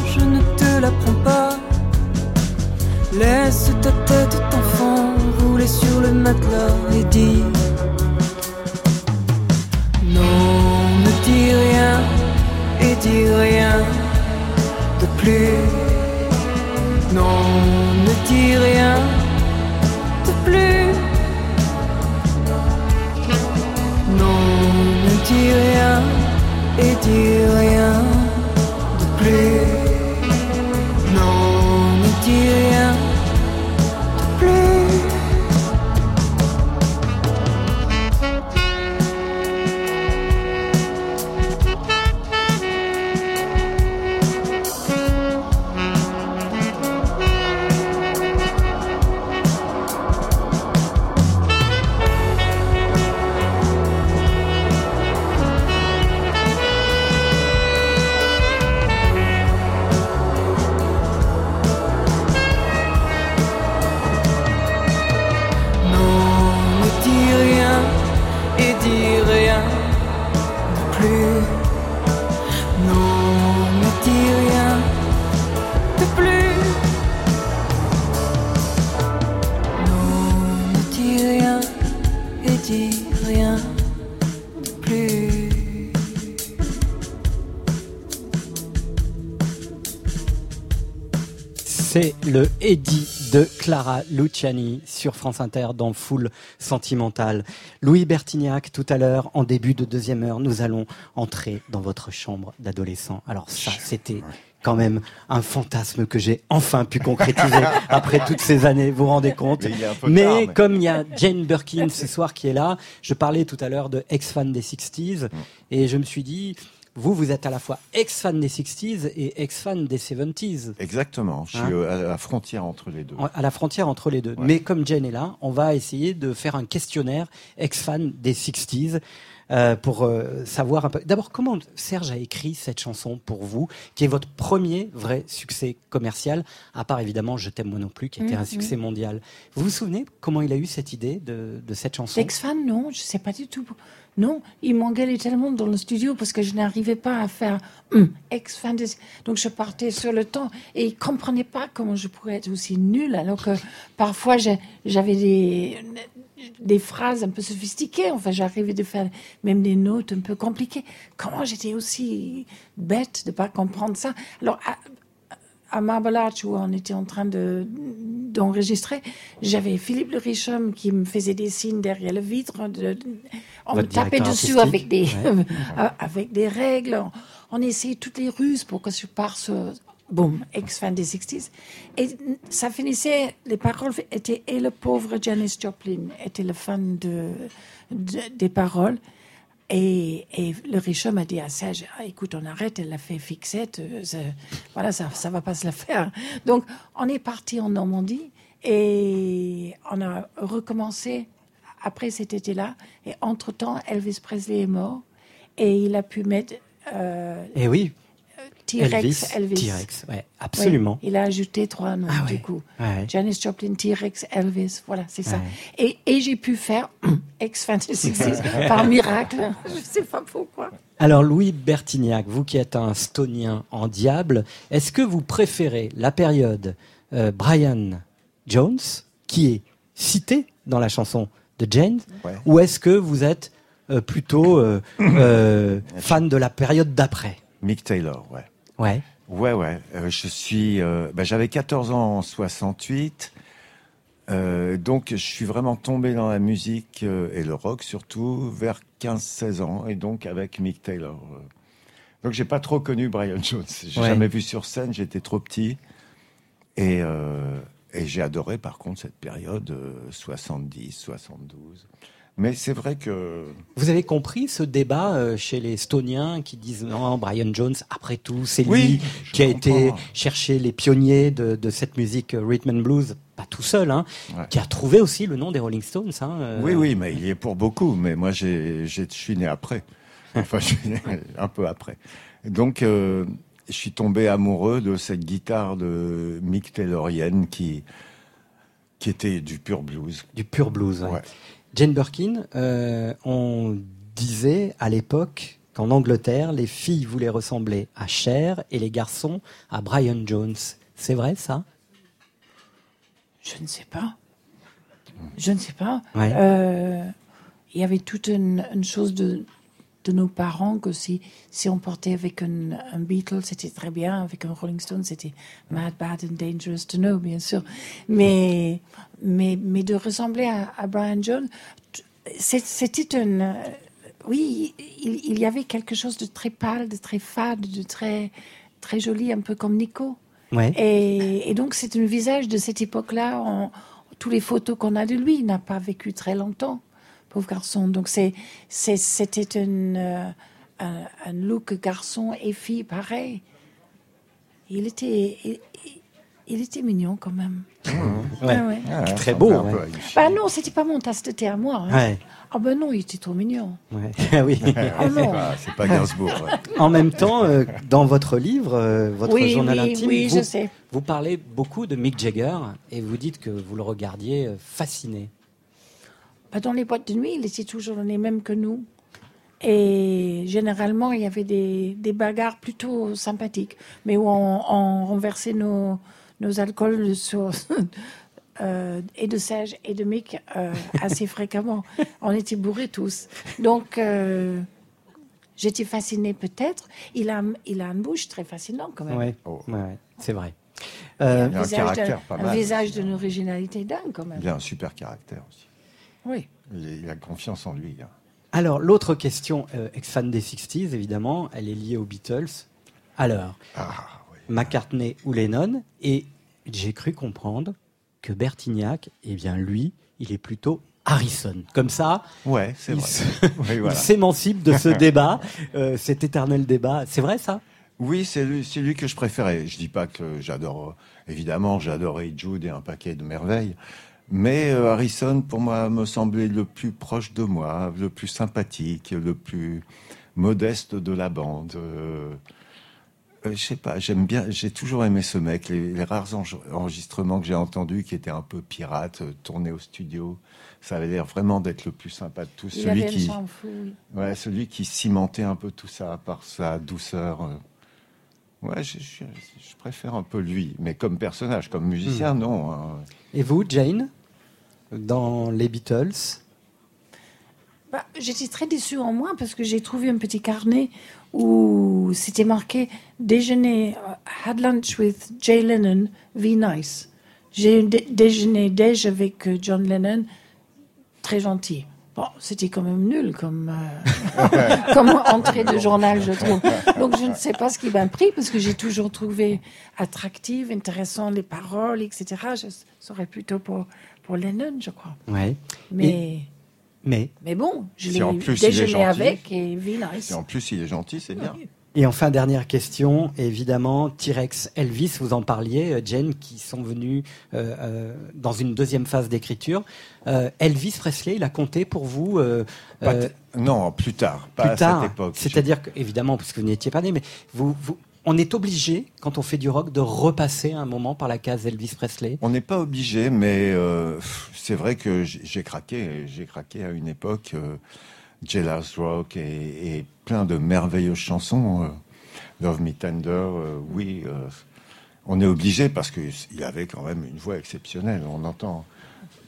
Laisse ta tête d'enfant rouler sur le matelas et dis Non, ne dis rien et dis rien de plus. Non, ne dis rien de plus. Non, ne dis rien et dis rien Clara Luciani sur France Inter dans Full Sentimental. Louis Bertignac, tout à l'heure, en début de deuxième heure, nous allons entrer dans votre chambre d'adolescent. Alors ça, c'était quand même un fantasme que j'ai enfin pu concrétiser après toutes ces années, vous vous rendez compte tard, mais- comme il y a Jane Birkin ce soir qui est là, je parlais tout à l'heure de ex-fan des 60s Mm. et je me suis dit, vous, vous êtes à la fois ex-fan des 60s et ex-fan des 70s. Exactement. Je suis Hein euh, à la frontière entre les deux. à la frontière entre les deux. Mais comme Jen est là, on va essayer de faire un questionnaire ex-fan des 60s euh, pour euh, savoir un peu. D'abord, comment Serge a écrit cette chanson pour vous, qui est votre premier vrai succès commercial, à part évidemment Je t'aime moi non plus, qui était Mhm. un succès mondial. Vous vous souvenez comment il a eu cette idée de, de cette chanson? Ex-fan, non, je sais pas du tout. Non, il m'engueulait tellement dans le studio parce que je n'arrivais pas à faire hum, ex-fan. Donc je partais sur le temps et il comprenait pas comment je pourrais être aussi nulle alors que parfois j'avais des, des phrases un peu sophistiquées. Enfin, j'arrivais de faire même des notes un peu compliquées. Comment j'étais aussi bête de pas comprendre ça Alors, à, à Marble-Arch, où on était en train de d'enregistrer, j'avais Philippe Le Richum qui me faisait des signes derrière le vitre. de- de- on me tapait dessus avec des, ouais. avec des règles. On, on essayait toutes les ruses pour que je parte boum, ex-fan des 60s. Et ça finissait, les paroles étaient, et le pauvre Janis Joplin était le fan de, de- des paroles. Et, et le riche homme a dit à Serge, Ah, écoute, on arrête, elle l'a fait fixette, euh, ça- voilà, ça ça va pas se la faire. Donc, on est parti en Normandie et on a recommencé après cet été-là. Et entre-temps, Elvis Presley est mort et il a pu mettre euh, Eh oui. T-Rex Elvis, Elvis. T-Rex, ouais, absolument. Oui, il a ajouté trois noms, du coup. Ouais. Janis Joplin, T-Rex, Elvis, voilà, c'est ça. Et, et j'ai pu faire ex-Fantasy Six par miracle. Je sais pas pourquoi. Alors Louis Bertignac, vous qui êtes un stonien en diable, est-ce que vous préférez la période euh, Brian Jones, qui est cité dans la chanson de Jane, ou est-ce que vous êtes euh, plutôt euh, euh, fan de la période d'après? Mick Taylor, ouais. Ouais. Ouais, ouais. Euh, je suis. euh, bah, J'avais 14 ans en 68. Euh, donc, je suis vraiment tombé dans la musique euh, et le rock surtout vers 15-16 ans, et donc avec Mick Taylor. Donc, j'ai pas trop connu Brian Jones. J'ai Ouais. jamais vu sur scène, j'étais trop petit. Et, et j'ai adoré, par contre, cette période euh, 70, 72. Mais c'est vrai que. Vous avez compris ce débat euh, chez les Stoniens qui disent non, Brian Jones, après tout, c'est lui Oui, qui a été chercher les pionniers de, de cette musique euh, rhythm and blues, pas tout seul, hein, qui a trouvé aussi le nom des Rolling Stones. Hein, euh. Oui, oui, mais il y est pour beaucoup. Mais moi, je suis né après. Enfin, je suis né un peu après. Donc, euh, je suis tombé amoureux de cette guitare de Mick Taylorienne qui, qui était du pur blues. Du pur blues, ouais. Jane Birkin, euh, on disait à l'époque qu'en Angleterre, les filles voulaient ressembler à Cher et les garçons à Brian Jones. C'est vrai ça? Je ne sais pas. Je ne sais pas. Ouais. Euh, il y avait toute une, une chose de, de nos parents que si, si on portait avec un, un Beatle, c'était très bien. Avec un Rolling Stone, c'était Mad, Bad and Dangerous to Know, bien sûr. Mais, mais, mais de ressembler à, à Brian Jones, c'était une. euh, Oui, il, il y avait quelque chose de très pâle, de très fade, de très, très joli, un peu comme Nico. Ouais. Et, et donc, c'est un visage de cette époque-là. Tous les photos qu'on a de lui, il n'a pas vécu très longtemps, pauvre garçon. Donc, c'est, c'est- c'était une, euh, un, un look garçon et fille pareil. Il était, il, était mignon quand même. Ouais. Ah ouais. Ah, Très beau. ouais. Bah non, c'était pas mon tasse de thé à moi. hein. Ouais. Ah ben non, il était trop mignon. Ouais. Ah oui. Non. C'est pas Gainsbourg. ouais. En même temps, euh, dans votre livre, euh, votre Oui, journal oui, intime, oui, vous, je sais. vous parlez beaucoup de Mick Jagger et vous dites que vous le regardiez fasciné. Bah, dans les boîtes de nuit, il était toujours les mêmes que nous. Et généralement, il y avait des, des bagarres plutôt sympathiques, mais où on, on renversait nos, nos alcools sur, euh, et de Serge et de Mick euh, assez fréquemment. On était bourrés tous. Donc, euh, j'étais fascinée peut-être. Il a, il a une bouche très fascinante quand même. Ouais, ouais, ouais, c'est vrai. Euh, un, Il a un visage un mal. visage d'une originalité dingue quand même. Il a un super caractère aussi. Oui. Il, a confiance en lui. hein. Alors, l'autre question, euh, ex-fan des 60s, évidemment, elle est liée aux Beatles. Alors, McCartney ou Lennon Et j'ai cru comprendre que Bertignac, eh bien, lui, il est plutôt Harrison. Comme ça, Ouais, c'est il vrai. se- Oui, voilà. il s'émancipe de ce débat, euh, cet éternel débat. C'est vrai, ça? Oui, c'est lui, c'est lui que je préférais. Je dis pas que j'adore, évidemment, j'adorais Jude et un paquet de merveilles. Mais euh, Harrison, pour moi, me semblait le plus proche de moi, le plus sympathique, le plus modeste de la bande. Euh, euh, je sais pas, j'aime bien, j'ai toujours aimé ce mec. Les, les rares enre- enregistrements que j'ai entendus qui étaient un peu pirates, euh, tournés au studio, ça avait l'air vraiment d'être le plus sympa de tous. Il celui avait qui, fou, oui. Ouais, celui qui cimentait un peu tout ça par sa douceur. Ouais, je, je- je préfère un peu lui, mais comme personnage, comme musicien, Hmm. non. hein. Et vous, Jane? Dans les Beatles Bah, J'étais très déçue en moi parce que j'ai trouvé un petit carnet où c'était marqué déjeuner, euh, had lunch with Jay Lennon, be nice. J'ai dé- déjeuné déj avec euh, John Lennon, très gentil. Bon, c'était quand même nul comme, euh, comme entrée de journal, je trouve. Donc je ne sais pas ce qui m'a pris parce que j'ai toujours trouvé attractive, intéressant les paroles, etc. Je serais plutôt pour, pour Lennon, je crois. Ouais. Mais. Et- mais Mais bon, je Si en l'ai plus il est déjeuné gentil. avec et. Si en plus il est gentil, c'est bien. Et enfin, dernière question, évidemment, T-Rex, Elvis, vous en parliez, euh, Jane, qui sont venus euh, euh, dans une deuxième phase d'écriture. Euh, Elvis Presley, il a compté pour vous euh, euh, non, plus tard, pas plus à tard. cette époque. C'est-à-dire que, évidemment, parce que vous n'étiez pas né, mais vous, vous- on est obligé, quand on fait du rock, de repasser un moment par la case Elvis Presley. On n'est pas obligé, mais euh, c'est vrai que j'ai craqué. J'ai craqué à une époque. Euh, Rock et, plein de merveilleuses chansons. euh, Love Me Tender, euh, oui. on est obligé parce qu'il avait quand même une voix exceptionnelle. On entend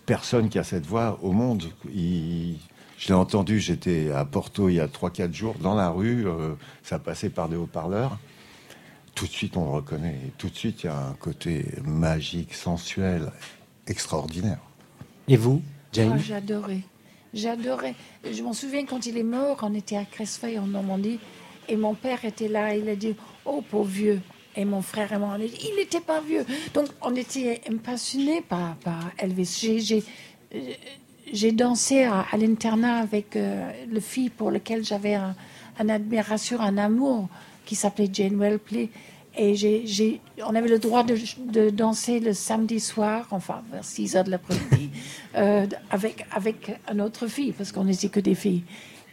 personne qui a cette voix au monde. Il- je l'ai entendu, j'étais à Porto il y a 3-4 jours, dans la rue, ça passait par des haut-parleurs. Tout de suite, on le reconnaît. Et tout de suite, il y a un côté magique, sensuel, extraordinaire. Et vous, Ah, Jane J'adorais. J'adorais. Je m'en souviens quand il est mort, on était à Cressefeuille en Normandie et mon père était là. Il a dit Oh, pauvre vieux. Et mon frère et moi, on a dit Il n'était pas vieux. Donc, on était passionnés par, par Elvis. J'ai- dansé à, à l'internat avec euh, le fille pour lequel j'avais un, un admiration, un amour qui s'appelait Jane Wellpley. Et j'ai, j'ai- on avait le droit de, de danser le samedi soir, enfin vers 6 heures de l'après-midi, euh, avec, avec une autre fille, parce qu'on n'était que des filles.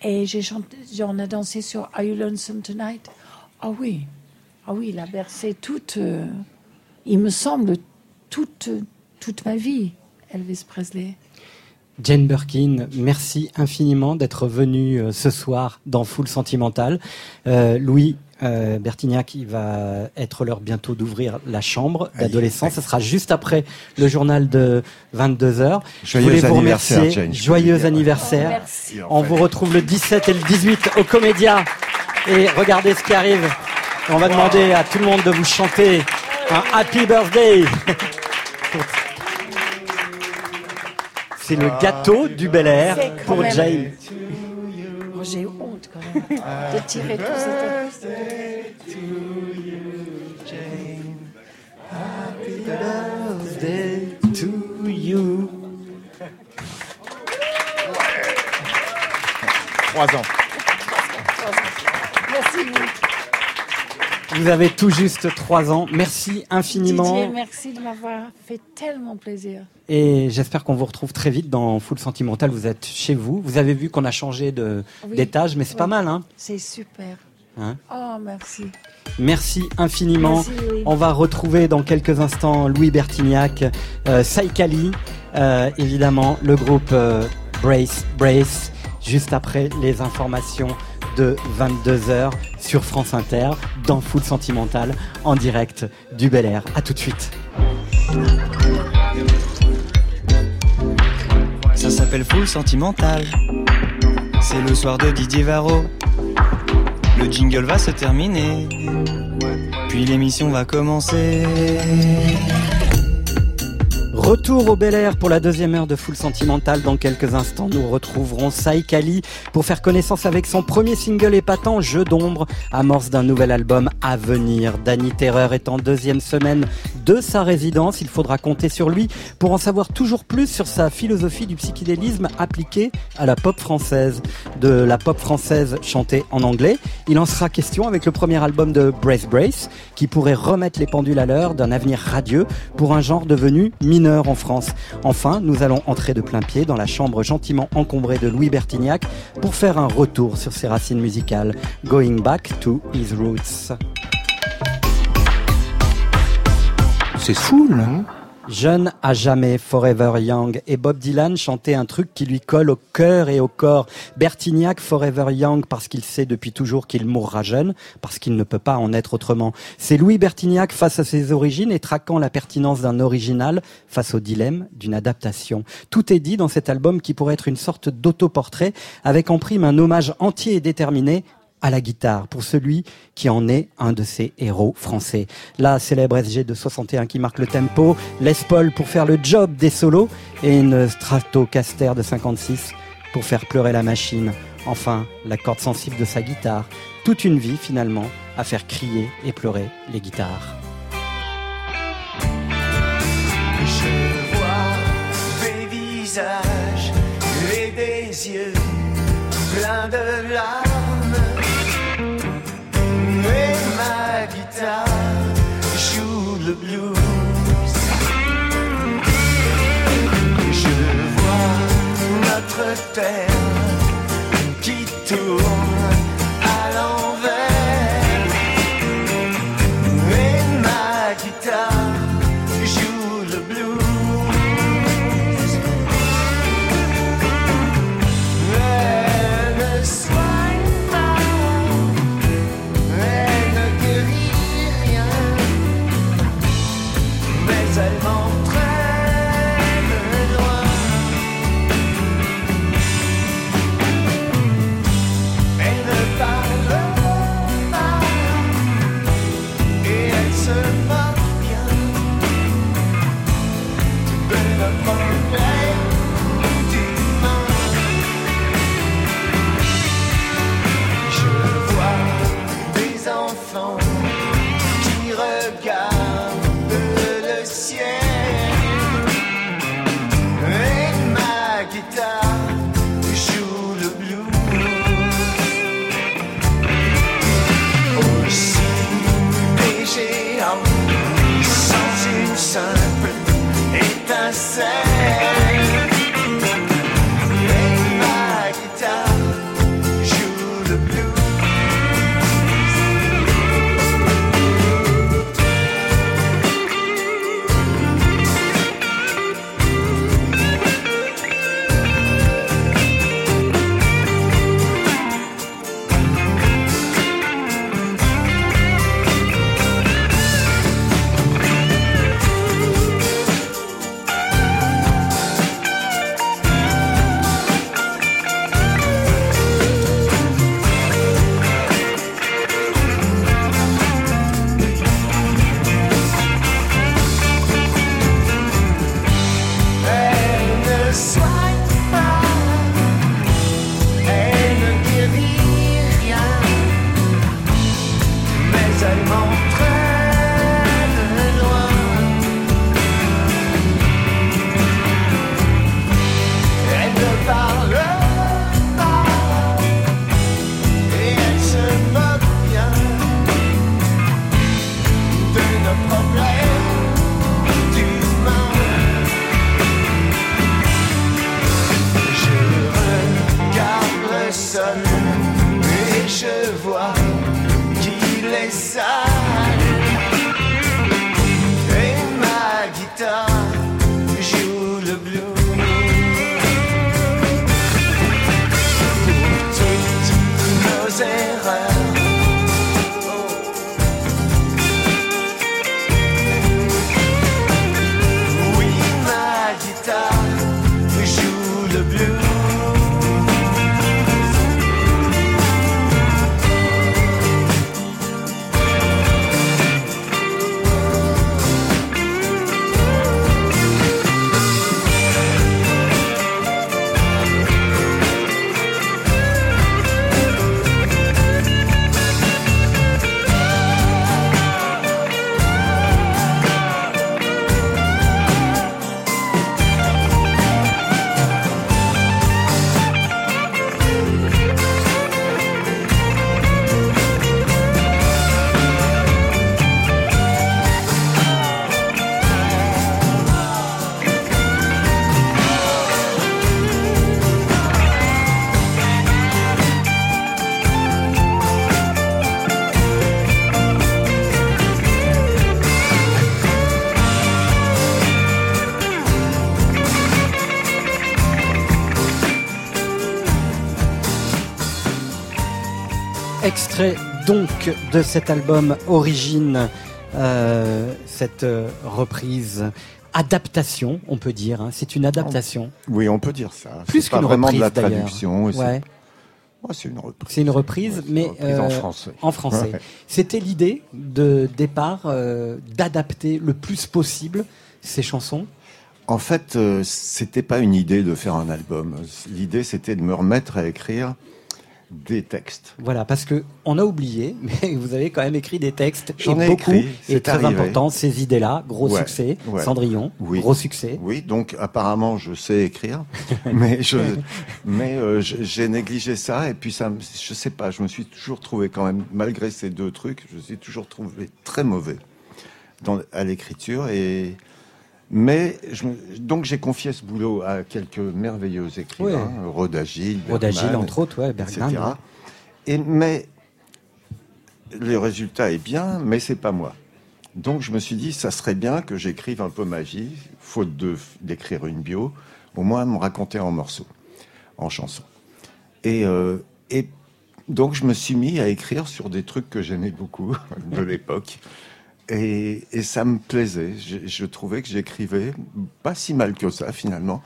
Et j'ai chanté, on a dansé sur Are You Lonesome Tonight? Ah oui, ah oui, il a bercé toute, euh, il me semble, toute, toute ma vie, Elvis Presley. Jane Birkin, merci infiniment d'être venu euh, ce soir dans Full Sentimental. Euh, Louis euh, Bertignac, il va être l'heure bientôt d'ouvrir la chambre d'adolescent. Ce sera juste après le journal de 22h. Joyeux anniversaire, Jane, je peux Joyeux dire. anniversaire. Oh, merci. On vous retrouve le 17 et le 18 au Comédia. Et regardez ce qui arrive. On va demander à tout le monde de vous chanter un Happy Birthday. C'est le gâteau du Bel Air pour même- Jane. J'ai honte quand même de tirer tout ça. birthday to you. Trois ans. Merci. Vous avez tout juste trois ans. Merci infiniment. Didier, merci de m'avoir fait tellement plaisir. Et j'espère qu'on vous retrouve très vite dans Full Sentimental. Vous êtes chez vous. Vous avez vu qu'on a changé de- Oui. d'étage, mais c'est pas mal. Hein C'est super. Hein Oh, merci. Merci infiniment. Merci. On va retrouver dans quelques instants Louis Bertignac, euh, Saïkali, euh, évidemment, le groupe euh, Brace, Brace, juste après les informations de 22h sur France Inter, dans Foot Sentimental, en direct du Bel Air. À tout de suite. Ça s'appelle Full Sentimental. C'est le soir de Didier Varro. Le jingle va se terminer. Puis l'émission va commencer. Retour au Bel Air pour la deuxième heure de Full Sentimental. Dans quelques instants, nous retrouverons Saïk Ali pour faire connaissance avec son premier single épatant, Jeu d'ombre, amorce d'un nouvel album à venir. Danny Terreur est en deuxième semaine de sa résidence. Il faudra compter sur lui pour en savoir toujours plus sur sa philosophie du psychédélisme appliquée à la pop française. De la pop française chantée en anglais, il en sera question avec le premier album de Brace Brace, qui pourrait remettre les pendules à l'heure d'un avenir radieux pour un genre devenu mineur en France. Enfin, nous allons entrer de plein pied dans la chambre gentiment encombrée de Louis Bertignac pour faire un retour sur ses racines musicales, Going Back to His Roots. C'est fou, là. Jeune à jamais, Forever Young. Et Bob Dylan chantait un truc qui lui colle au cœur et au corps. Bertignac, Forever Young, parce qu'il sait depuis toujours qu'il mourra jeune, parce qu'il ne peut pas en être autrement. C'est Louis Bertignac face à ses origines et traquant la pertinence d'un original face au dilemme d'une adaptation. Tout est dit dans cet album qui pourrait être une sorte d'autoportrait avec en prime un hommage entier et déterminé à la guitare pour celui qui en est un de ses héros français. La célèbre SG de 61 qui marque le tempo, Les Paul pour faire le job des solos et une Stratocaster de 56 pour faire pleurer la machine. Enfin, la corde sensible de sa guitare. Toute une vie finalement à faire crier et pleurer les guitares. Je vois des visages et des yeux pleins de larmes. Ma guitare joue le blues. Je vois notre terre qui tourne donc de cet album Origine, euh, cette euh, reprise adaptation, on peut dire. hein. C'est une adaptation. Oui, on peut dire ça. Plus C'est pas qu'une vraiment de la reprise, d'ailleurs. traduction. c'est- Ouais. Ouais, c'est une reprise. C'est une reprise, mais reprise en euh, français. en français. Ouais. C'était l'idée de départ euh, d'adapter le plus possible ces chansons. En fait, euh, c'était pas une idée de faire un album. L'idée, c'était de me remettre à écrire des textes. Voilà, parce que on a oublié, mais vous avez quand même écrit des textes J'en et ai beaucoup écrit, et c'est très arrivé. important. Ces idées-là, gros Ouais, succès. ouais. Cendrillon, Oui. gros succès. Oui, donc apparemment je sais écrire, mais je, mais euh, j'ai négligé ça et puis ça, je sais pas, je me suis toujours trouvé quand même, malgré ces deux trucs, je me suis toujours trouvé très mauvais dans, à l'écriture et mais je donc j'ai confié ce boulot à quelques merveilleux écrivains, Ouais. Bergman, Gilles, entre autres, ouais, Bergman, etc. ouais. Et mais le résultat est bien, mais c'est pas moi. Donc je me suis dit, ça serait bien que j'écrive un peu ma vie, faute d'écrire une bio, au moins me raconter en morceaux, en chansons. Et, euh, et donc je me suis mis à écrire sur des trucs que j'aimais beaucoup de l'époque. Et, et ça me plaisait. Je, je trouvais que j'écrivais pas si mal que ça finalement.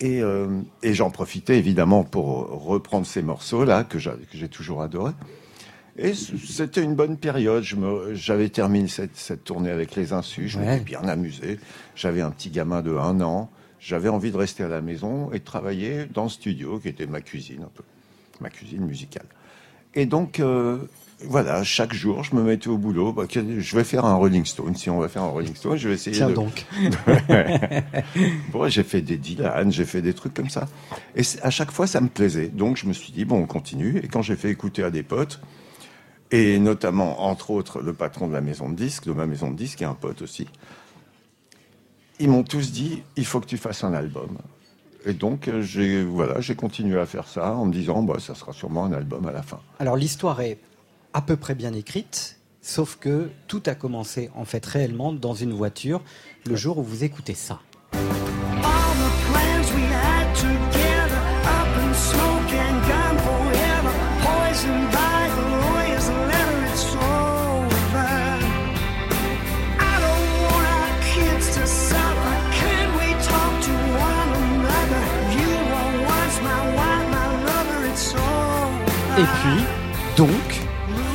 Et, euh, et j'en profitais évidemment pour reprendre ces morceaux-là que j'a- que j'ai toujours adorés. Et c'était une bonne période. J'avais terminé cette, cette tournée avec les Insus. Je Ouais. m'étais bien amusé. J'avais un petit gamin de un an. J'avais envie de rester à la maison et de travailler dans le studio, qui était ma cuisine un peu, ma cuisine musicale. Et donc, euh, voilà, chaque jour, je me mettais au boulot. Bah, je vais faire un Rolling Stone. Si on va faire un Rolling Stone, je vais essayer Tiens de... donc. bon, j'ai fait des Dylan, j'ai fait des trucs comme ça. Et à chaque fois, ça me plaisait. Donc, je me suis dit, bon, on continue. Et quand j'ai fait écouter à des potes, et notamment, entre autres, le patron de la maison de disques, de ma maison de disques, qui est un pote aussi, ils m'ont tous dit, il faut que tu fasses un album. Et donc, j'ai voilà, j'ai continué à faire ça en me disant, bah, ça sera sûrement un album à la fin. Alors l'histoire est à peu près bien écrite, sauf que tout a commencé en fait réellement dans une voiture le jour où vous écoutez ça.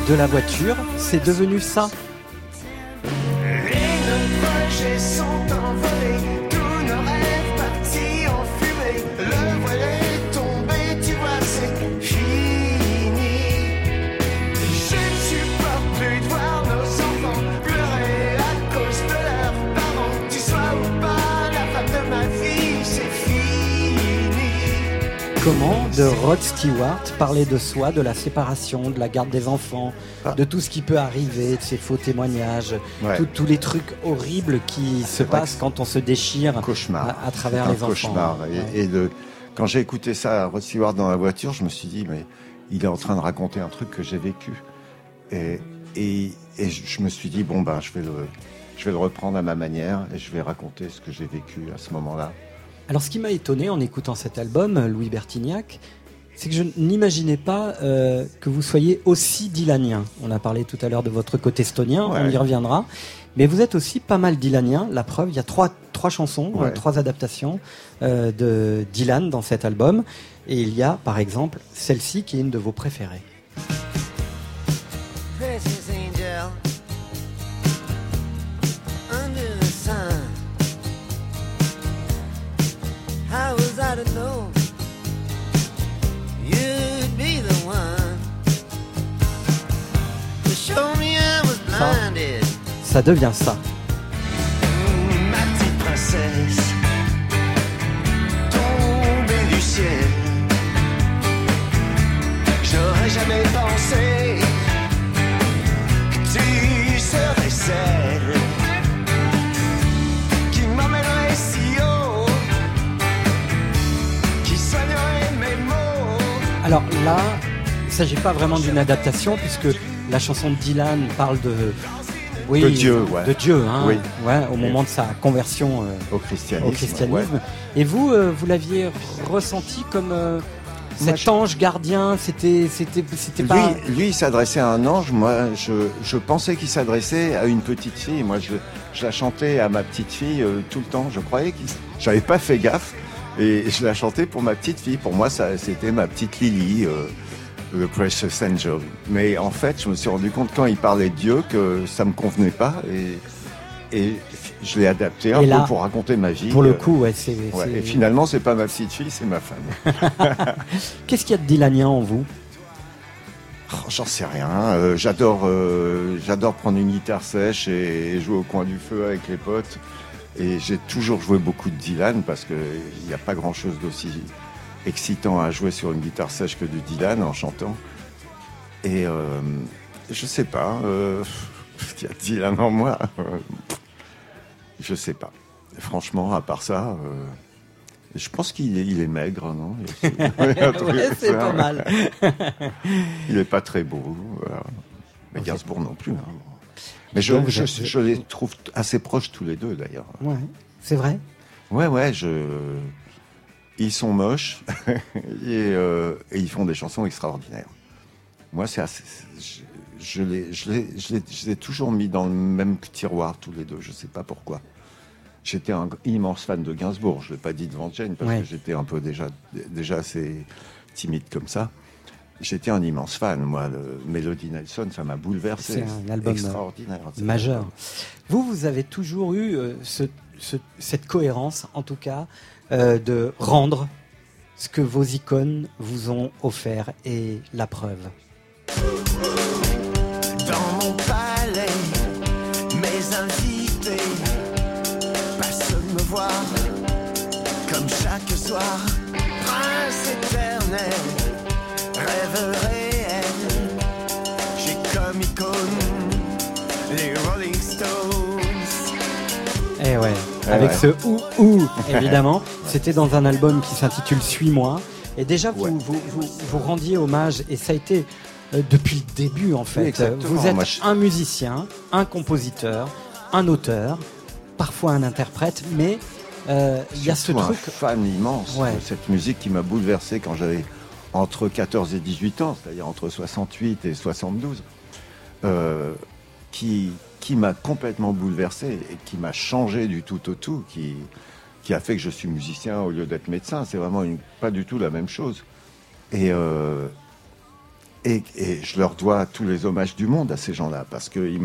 De la voiture, c'est devenu ça. Et nos projets sont envolés, tous nos rêves partis en fumée. Le voile est tombé, tu vois, c'est fini. Je ne supporte plus de voir nos enfants pleurer à cause de leurs parents. Tu sois ou pas la femme de ma vie, c'est fini. Comment de Rod Stewart parler de soi, de la séparation, de la garde des enfants, de tout ce qui peut arriver, de ses faux témoignages, Ouais. tout- tous les trucs horribles qui se passent quand on se déchire à, à travers les un enfants. cauchemar. Et, et de- quand j'ai écouté ça à Rod Stewart dans la voiture, je me suis dit, mais il est en train de raconter un truc que j'ai vécu. Et, et, et je je me suis dit, bon, ben, je vais, le, je vais le reprendre à ma manière et je vais raconter ce que j'ai vécu à ce moment-là. Alors, ce qui m'a étonné en écoutant cet album, Louis Bertignac, c'est que je n'imaginais pas euh, que vous soyez aussi dylanien. On a parlé tout à l'heure de votre côté estonien, on y reviendra. Mais vous êtes aussi pas mal dylanien. La preuve, il y a trois, trois chansons, Ouais. euh, trois adaptations euh, de Dylan dans cet album. Et il y a, par exemple, celle-ci qui est une de vos préférées. Ça devient ça. Ma petite princesse tombée du ciel. J'aurais jamais pensé que tu serais celle qui m'emmènerait si haut, qui soignerait mes mots. Alors là, il ne s'agit pas vraiment d'une adaptation puisque la chanson de Dylan parle de oui, De Dieu, ouais. de Dieu, hein, Oui. ouais, au moment de sa conversion euh, Au christianisme. au christianisme. ouais. Et vous, euh, vous l'aviez ressenti comme euh, cet ange gardien, c'était, c'était, c'était pas. Lui, lui, il s'adressait à un ange. Moi, je, je pensais qu'il s'adressait à une petite fille. Moi, je, je la chantais à ma petite fille tout le temps. Je croyais qu'il. J'avais pas fait gaffe. Et je la chantais pour ma petite fille. Pour moi, ça, c'était ma petite Lily, le Precious Angel. Mais en fait, je me suis rendu compte quand il parlait de Dieu que ça me convenait pas. Et, et je l'ai adapté un Et peu là, pour raconter ma vie. Pour le Euh, coup, ouais, c'est. ouais. c'est- Et finalement, c'est pas ma petite fille, c'est ma femme. Qu'est-ce qu'il y a de Dylanien en vous? Oh, J'en sais rien. Euh, j'adore, euh, j'adore prendre une guitare sèche et, jouer au coin du feu avec les potes. Et j'ai toujours joué beaucoup de Dylan parce que il n'y a pas grand-chose d'aussi excitant à jouer sur une guitare sèche que du Dylan en chantant. Et euh, je sais pas. Euh, il y a Dylan en moi? euh, je sais pas. Franchement, à part ça. euh, je pense qu'il est, il est maigre, non? Ouais, c'est pas mal. il est pas très beau. voilà. Mais Gainsbourg non plus. hein. Mais je, je, les trouve assez proches tous les deux d'ailleurs. Ouais, c'est vrai? Ouais, ouais, je... ils sont moches et, euh, et ils font des chansons extraordinaires. Moi, c'est. Je, je, les, je, les, je, les, je les ai toujours mis dans le même tiroir tous les deux, je sais pas pourquoi. J'étais un immense fan de Gainsbourg, je ne l'ai pas dit devant Jane parce Ouais. que j'étais un peu déjà, déjà assez timide comme ça. J'étais un immense fan, moi. Le Melody Nelson, ça m'a bouleversé. C'est un album euh, extraordinaire. majeur. Vous, vous avez toujours eu euh, ce- ce- cette cohérence, en tout cas, euh, de rendre ce que vos icônes vous ont offert et la preuve. Dans mon palais, mes invités passent me voir comme chaque soir. Prince éternel, rêve réel. J'ai comme icône les Rolling Stones. Eh ouais, avec ouais. ce ou ou évidemment. C'était dans un album qui s'intitule Suis-moi. Et déjà, vous, vous, vous, vous rendiez hommage, et ça a été euh, depuis le début en fait. Oui, vous êtes je- un musicien, un compositeur, un auteur, parfois un interprète, mais euh, il y a ce truc. un fan immense Ouais. de cette musique qui m'a bouleversé quand j'avais entre 14 et 18 ans, c'est-à-dire entre 68 et 72, euh, qui, qui m'a complètement bouleversé et qui m'a changé du tout au tout, qui, qui a fait que je suis musicien au lieu d'être médecin. C'est vraiment pas du tout la même chose. Et, euh, et, et je leur dois tous les hommages du monde à ces gens-là, parce qu'ils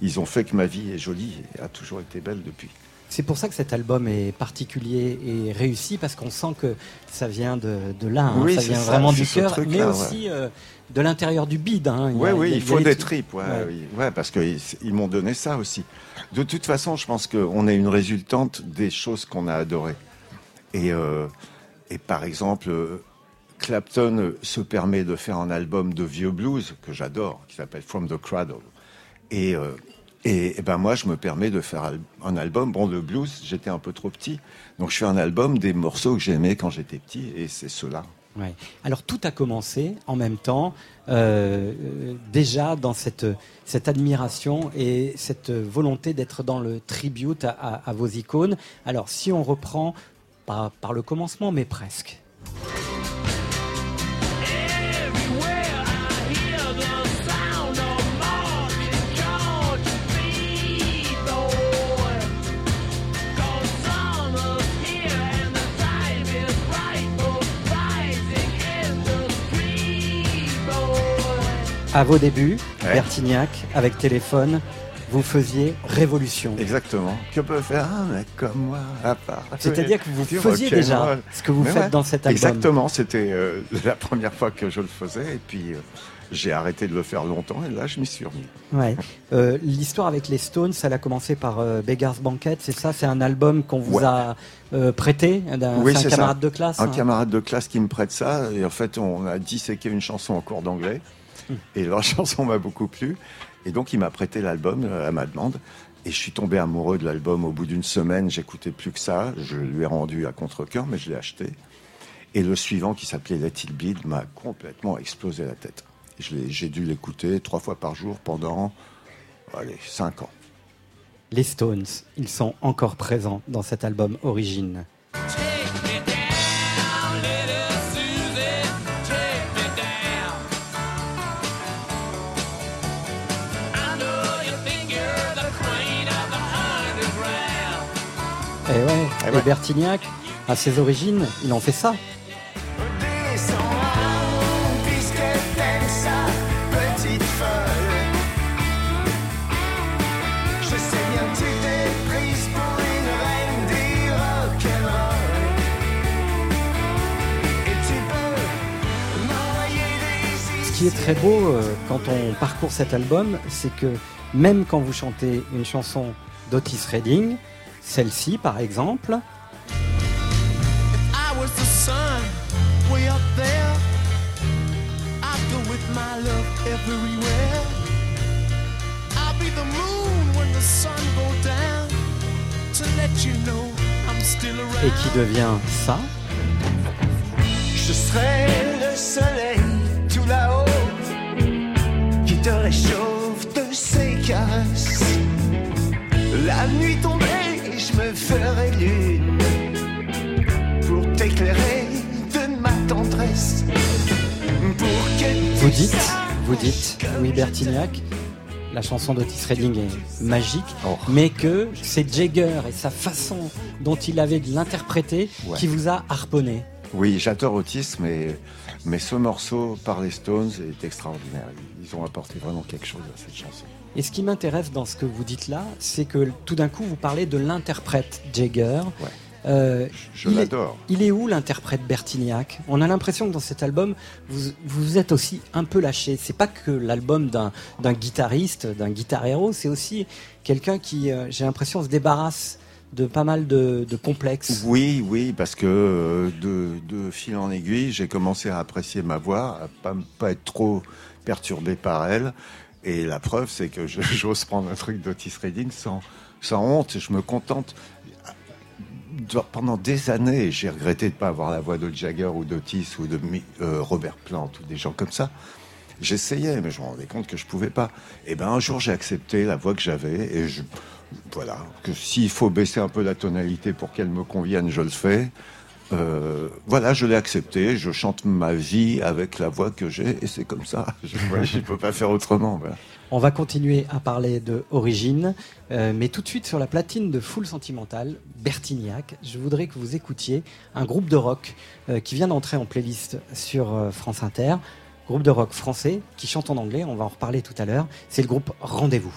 ils ont fait que ma vie est jolie et a toujours été belle depuis. C'est pour ça que cet album est particulier et réussi parce qu'on sent que ça vient de, de là, hein. Oui, ça vient ça, vraiment du cœur, mais aussi euh, de l'intérieur du bide. Hein. Oui, a- il faut des tripes, ouais, oui. Ouais, parce qu'ils ils m'ont donné ça aussi. De toute façon, je pense qu'on est une résultante des choses qu'on a adorées. Et, euh, et par exemple, Clapton se permet de faire un album de vieux blues que j'adore, qui s'appelle From the Cradle. Et, euh, et, et ben moi, je me permets de faire un album. Bon, le blues, j'étais un peu trop petit, donc je fais un album des morceaux que j'aimais quand j'étais petit, et c'est cela. Ouais. Alors tout a commencé en même temps, euh, euh, déjà dans cette, admiration et cette volonté d'être dans le tribute à, à- à vos icônes. Alors si on reprend pas par le commencement, mais presque. À vos débuts, Ouais. Bertignac, avec téléphone, vous faisiez révolution. Exactement. Que peut faire un mec comme moi à part C'est-à-dire que vous faisiez déjà ce que vous Mais faites ouais, dans cet album. Exactement. C'était euh, la première fois que je le faisais et puis euh, j'ai arrêté de le faire longtemps et là je m'y suis remis. Ouais. Euh, L'histoire avec les Stones, elle a commencé par euh, Beggar's Banquet, c'est ça? C'est un album qu'on vous Ouais. a euh, prêté d'un Oui, camarade ça. de classe Un hein? camarade de classe qui me prête ça et en fait on a disséqué une chanson en cours d'anglais. Et la chanson m'a beaucoup plu et donc il m'a prêté l'album euh, à ma demande et je suis tombé amoureux de l'album au bout d'une semaine. J'écoutais plus que ça. Je lui ai rendu à contre-cœur mais je l'ai acheté. Et le suivant qui s'appelait Let It Bleed m'a complètement explosé la tête. J'ai dû l'écouter trois fois par jour pendant allez, cinq ans. Les Stones, ils sont encore présents dans cet album Origine. Eh ouais. Et Bertignac, à ses origines, il en fait ça. Et Ce qui est très beau euh, quand on parcourt cet album, c'est que même quand vous chantez une chanson d'Otis Redding, celle-ci par exemple, et qui devient ça, Je serai le soleil tout là-haut qui te réchauffe de ses caresses. La nuit tombée, je me ferai lune pour t'éclairer de ma tendresse. Pour que vous dites, vous dites, Louis Bertignac, la chanson d'Otis Redding est magique, Oh. mais que c'est Jagger et sa façon dont il avait de l'interpréter Ouais. qui vous a harponné. Oui, j'adore Otis, mais, mais ce morceau par les Stones est extraordinaire. Ils ont apporté vraiment quelque chose à cette chanson. Et ce qui m'intéresse dans ce que vous dites là, c'est que tout d'un coup, vous parlez de l'interprète Jagger. Euh, Je il est- l'adore. Il est où l'interprète Bertignac? On a l'impression que dans cet album, vous vous êtes aussi un peu lâché. C'est pas que l'album d'un d'un guitariste, d'un guitar héros, c'est aussi quelqu'un qui, euh, j'ai l'impression, se débarrasse de pas mal de, de complexes. Oui, oui, parce que euh, de, de fil en aiguille, j'ai commencé à apprécier ma voix, à pas, pas être trop perturbé par elle. Et la preuve, c'est que j'ose prendre un truc d'Otis Redding sans, sans honte. Je me contente. Pendant des années, j'ai regretté de ne pas avoir la voix de Jagger ou d'Otis ou de euh, Robert Plant ou des gens comme ça. J'essayais, mais je me rendais compte que je pouvais pas. Et ben un jour, j'ai accepté la voix que j'avais et voilà, que s'il faut baisser un peu la tonalité pour qu'elle me convienne, je le fais. Euh, voilà, je l'ai accepté. Je chante ma vie avec la voix que j'ai et c'est comme ça. Je ne peux pas faire autrement. On va continuer à parler de Origine, euh, mais tout de suite sur la platine de Full Sentimental, Bertignac, je voudrais que vous écoutiez un groupe de rock euh, qui vient d'entrer en playlist sur France Inter, groupe de rock français qui chante en anglais, on va en reparler tout à l'heure, c'est le groupe Rendez-vous.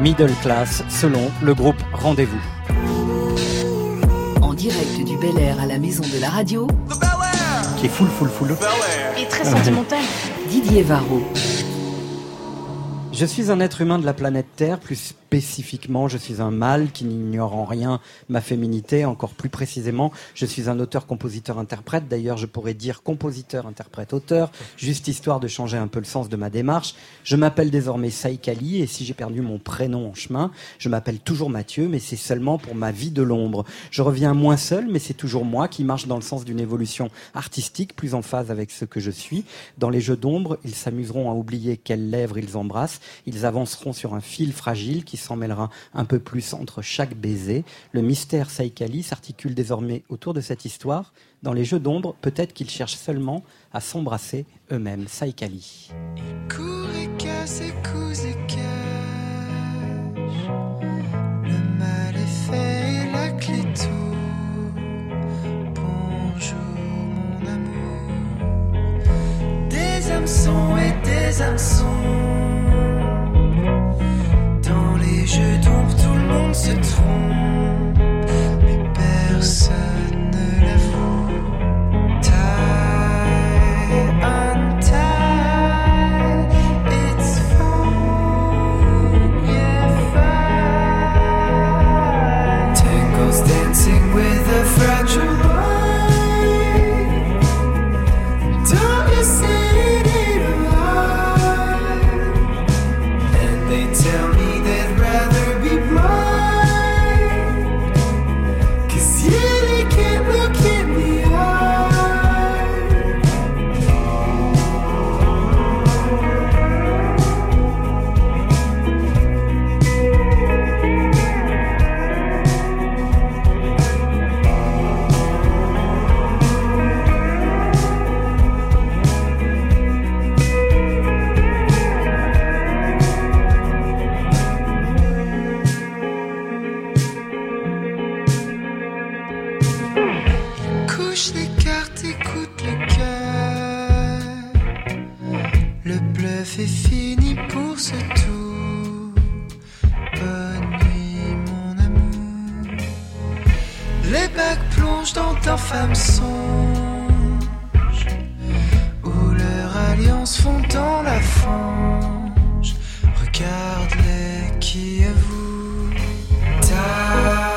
Middle class selon le groupe Rendez-vous. En direct du Bel Air à la maison de la radio, Qui est full, full, full. Et très sentimental. Didier Varro. Je suis un être humain de la planète Terre, plus spécifiquement, je suis un mâle qui n'ignore en rien ma féminité, encore plus précisément, je suis un auteur, compositeur, interprète, d'ailleurs je pourrais dire compositeur, interprète, auteur, juste histoire de changer un peu le sens de ma démarche. Je m'appelle désormais Saïkali et si j'ai perdu mon prénom en chemin, je m'appelle toujours Mathieu, mais c'est seulement pour ma vie de l'ombre. Je reviens moins seul, mais c'est toujours moi qui marche dans le sens d'une évolution artistique plus en phase avec ce que je suis. Dans les jeux d'ombre, ils s'amuseront à oublier quelles lèvres ils embrassent. Ils avanceront sur un fil fragile qui s'en mêlera un peu plus entre chaque baiser. Le mystère Saïkali s'articule désormais autour de cette histoire. Dans les jeux d'ombre, peut-être qu'ils cherchent seulement à s'embrasser eux-mêmes. Saïkali. Des hameçons et. Jeux d'ombre, tout le monde se trompe. Mais personne plongent dans ta femme songe. Où leur alliance fond dans la fange. Regarde-les qui avouent. Tie,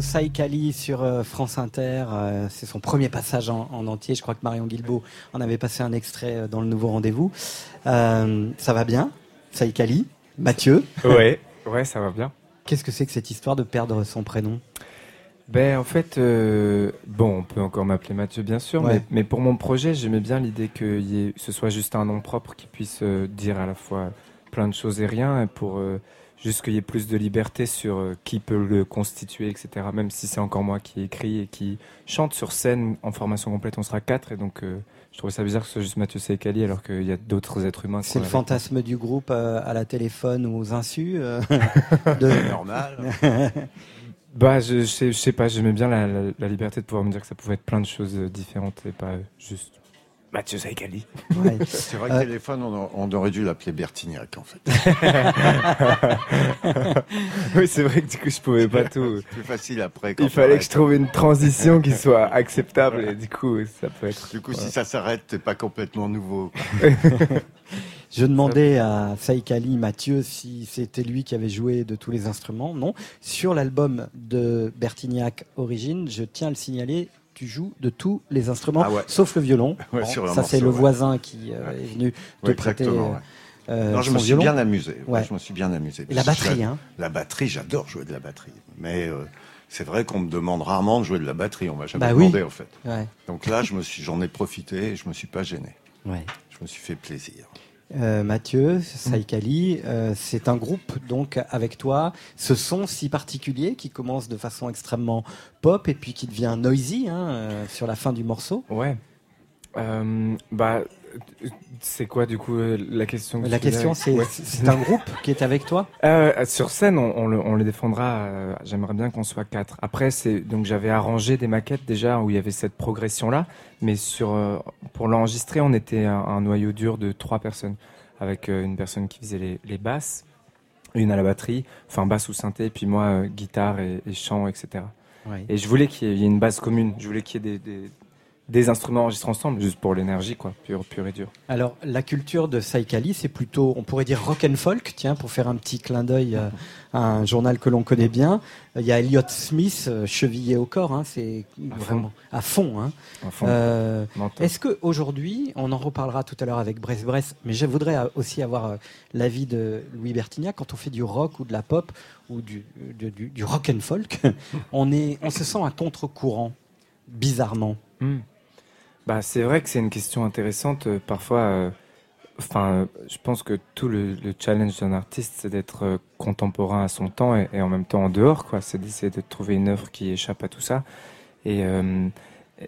Saïkali sur euh, France Inter, euh, c'est son premier passage en, en entier. Je crois que Marion Guilbault en avait passé un extrait euh, dans le nouveau rendez-vous. Ça va bien, Saïkali? Mathieu? Ouais, ouais, ça va bien. Qu'est-ce que c'est que cette histoire de perdre son prénom? Ben en fait, euh, bon, on peut encore m'appeler Mathieu bien sûr, Ouais. mais, mais pour mon projet, j'aimais bien l'idée que y ait- ce soit juste un nom propre qui puisse euh, dire à la fois plein de choses et rien, et pour euh, juste qu'il y ait plus de liberté sur euh, qui peut le constituer, etc. Même si c'est encore moi qui écris et qui chante sur scène en formation complète, on sera quatre, et donc euh, je trouvais ça bizarre que ce soit juste Mathieu Seikali alors qu'il y a d'autres êtres humains. C'est le avait. fantasme du groupe euh, à la téléphone ou aux insus euh, de... Normal. Bah, je, je sais, je sais pas, j'aimais bien la, la- la liberté de pouvoir me dire que ça pouvait être plein de choses différentes et pas juste Mathieu Saïkali. Ouais. C'est vrai que Euh, téléphone, on, aurait dû l'appeler Bertignac, en fait. oui, c'est vrai que du coup, je pouvais pas tout. C'est plus facile après. quand Il fallait que je trouve une transition qui soit acceptable et du coup, ça peut être. Du coup, si ça s'arrête, t'es pas complètement nouveau. Je demandais à Saïkali Mathieu si c'était lui qui avait joué de tous les instruments. Non. Sur l'album de Bertignac Origine, je tiens à le signaler, tu joues de tous les instruments, Ah ouais. sauf le violon. Ouais, Bon, ça, c'est le ouais. voisin qui euh, est venu te prêter. ouais. euh, non, je me suis bien amusé. Je me suis bien amusé. Et la batterie, hein. La batterie, j'adore jouer de la batterie. Mais euh, c'est vrai qu'on me demande rarement de jouer de la batterie. On m'a jamais Bah oui. demandé, en fait. Donc là, je me suis, j'en ai profité et je me suis pas gêné. Je me suis fait plaisir. Euh, Mathieu, Saïkali, euh, c'est un groupe donc avec toi. Ce son si particulier qui commence de façon extrêmement pop et puis qui devient noisy hein, euh, sur la fin du morceau. Ouais. Bah, c'est quoi du coup euh, la question que La question, c'est Ouais. c'est un groupe qui est avec toi? Euh, sur scène, on, on le, on le défendra. euh, J'aimerais bien qu'on soit quatre. Après, c'est donc j'avais arrangé des maquettes déjà où il y avait cette progression là, mais sur euh, pour l'enregistrer, on était un, un noyau dur de trois personnes, avec une personne qui faisait les, les basses, une à la batterie, enfin basse ou synthé, puis moi guitare et, et chant, etc. Ouais. Et je voulais qu'il y ait une base commune. Je voulais qu'il y ait des, des, des instruments enregistrés ensemble, juste pour l'énergie, quoi, pure, pure et dure. Alors, la culture de Saïkali, c'est plutôt, on pourrait dire rock and folk, tiens, pour faire un petit clin d'œil euh, à un journal que l'on connaît bien. Euh, Il y a Elliott Smith, euh, chevillé au corps, hein, c'est vraiment à fond. Hein. À fond. Euh, Mental. Est-ce qu'aujourd'hui, on en reparlera tout à l'heure avec Brest Brest, mais je voudrais aussi avoir l'avis de Louis Bertignac, quand on fait du rock ou de la pop ou du, de- du, du rock and folk, on, est, on se sent à contre-courant, bizarrement. Hmm. Bah, c'est vrai que c'est une question intéressante. euh, Parfois, euh, enfin, euh, je pense que tout le, le challenge d'un artiste, c'est d'être contemporain à son temps et, en même temps en dehors, quoi. C'est d'essayer de trouver une œuvre qui échappe à tout ça. Et,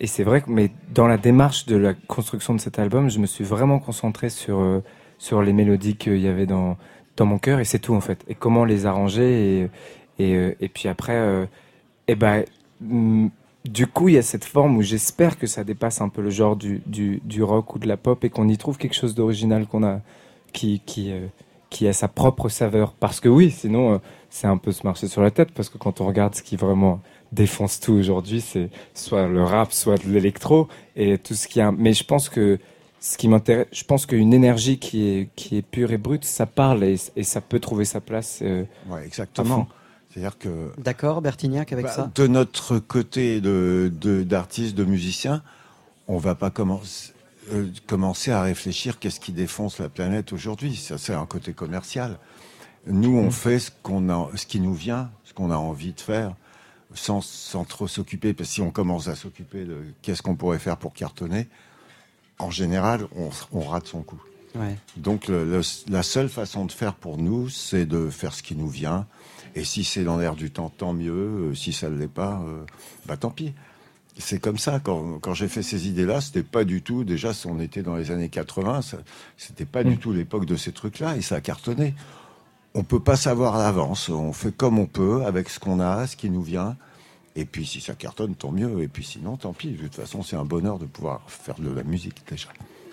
et c'est vrai que, mais dans la démarche de la construction de cet album, je me suis vraiment concentré sur sur les mélodies qu'il y avait dans dans mon cœur et c'est tout en fait. Et comment les arranger et et, puis après, euh, et ben mm, du coup, il y a cette forme où j'espère que ça dépasse un peu le genre du, du, du rock ou de la pop et qu'on y trouve quelque chose d'original qu'on a, qui, qui, euh, qui a sa propre saveur. Parce que oui, sinon, euh, c'est un peu se marcher sur la tête parce que quand on regarde ce qui vraiment défonce tout aujourd'hui, c'est soit le rap, soit de l'électro et tout ce qui a. Mais je pense que ce qui m'intéresse, je pense qu'une énergie qui est, qui est pure et brute, ça parle et, et ça peut trouver sa place. euh, Ouais, exactement. Fond. C'est-à-dire que D'accord, Bertignac, avec Bah, ça De notre côté de de- d'artistes, de, musiciens, on va pas commencer, euh, commencer à réfléchir qu'est-ce qui défonce la planète aujourd'hui. Ça, c'est un côté commercial. Nous, on fait ce qu'on a, ce qui nous vient, ce qu'on a envie de faire, sans, sans trop s'occuper. Parce que si on commence à s'occuper de qu'est-ce qu'on pourrait faire pour cartonner, en général, on, on rate son coup. Ouais. Donc le- le- la seule façon de faire pour nous, c'est de faire ce qui nous vient. Et si c'est dans l'air du temps, tant mieux. Euh, Si ça ne l'est pas, euh, bah tant pis. C'est comme ça. Quand, quand j'ai fait ces idées-là, c'était pas du tout. Déjà, on était dans les années 80, ça- c'était pas du tout l'époque de ces trucs-là, et ça a cartonné. On peut pas savoir à l'avance. On fait comme on peut, avec ce qu'on a, ce qui nous vient. Et puis, si ça cartonne, tant mieux. Et puis, sinon, tant pis. De toute façon, c'est un bonheur de pouvoir faire de la musique déjà.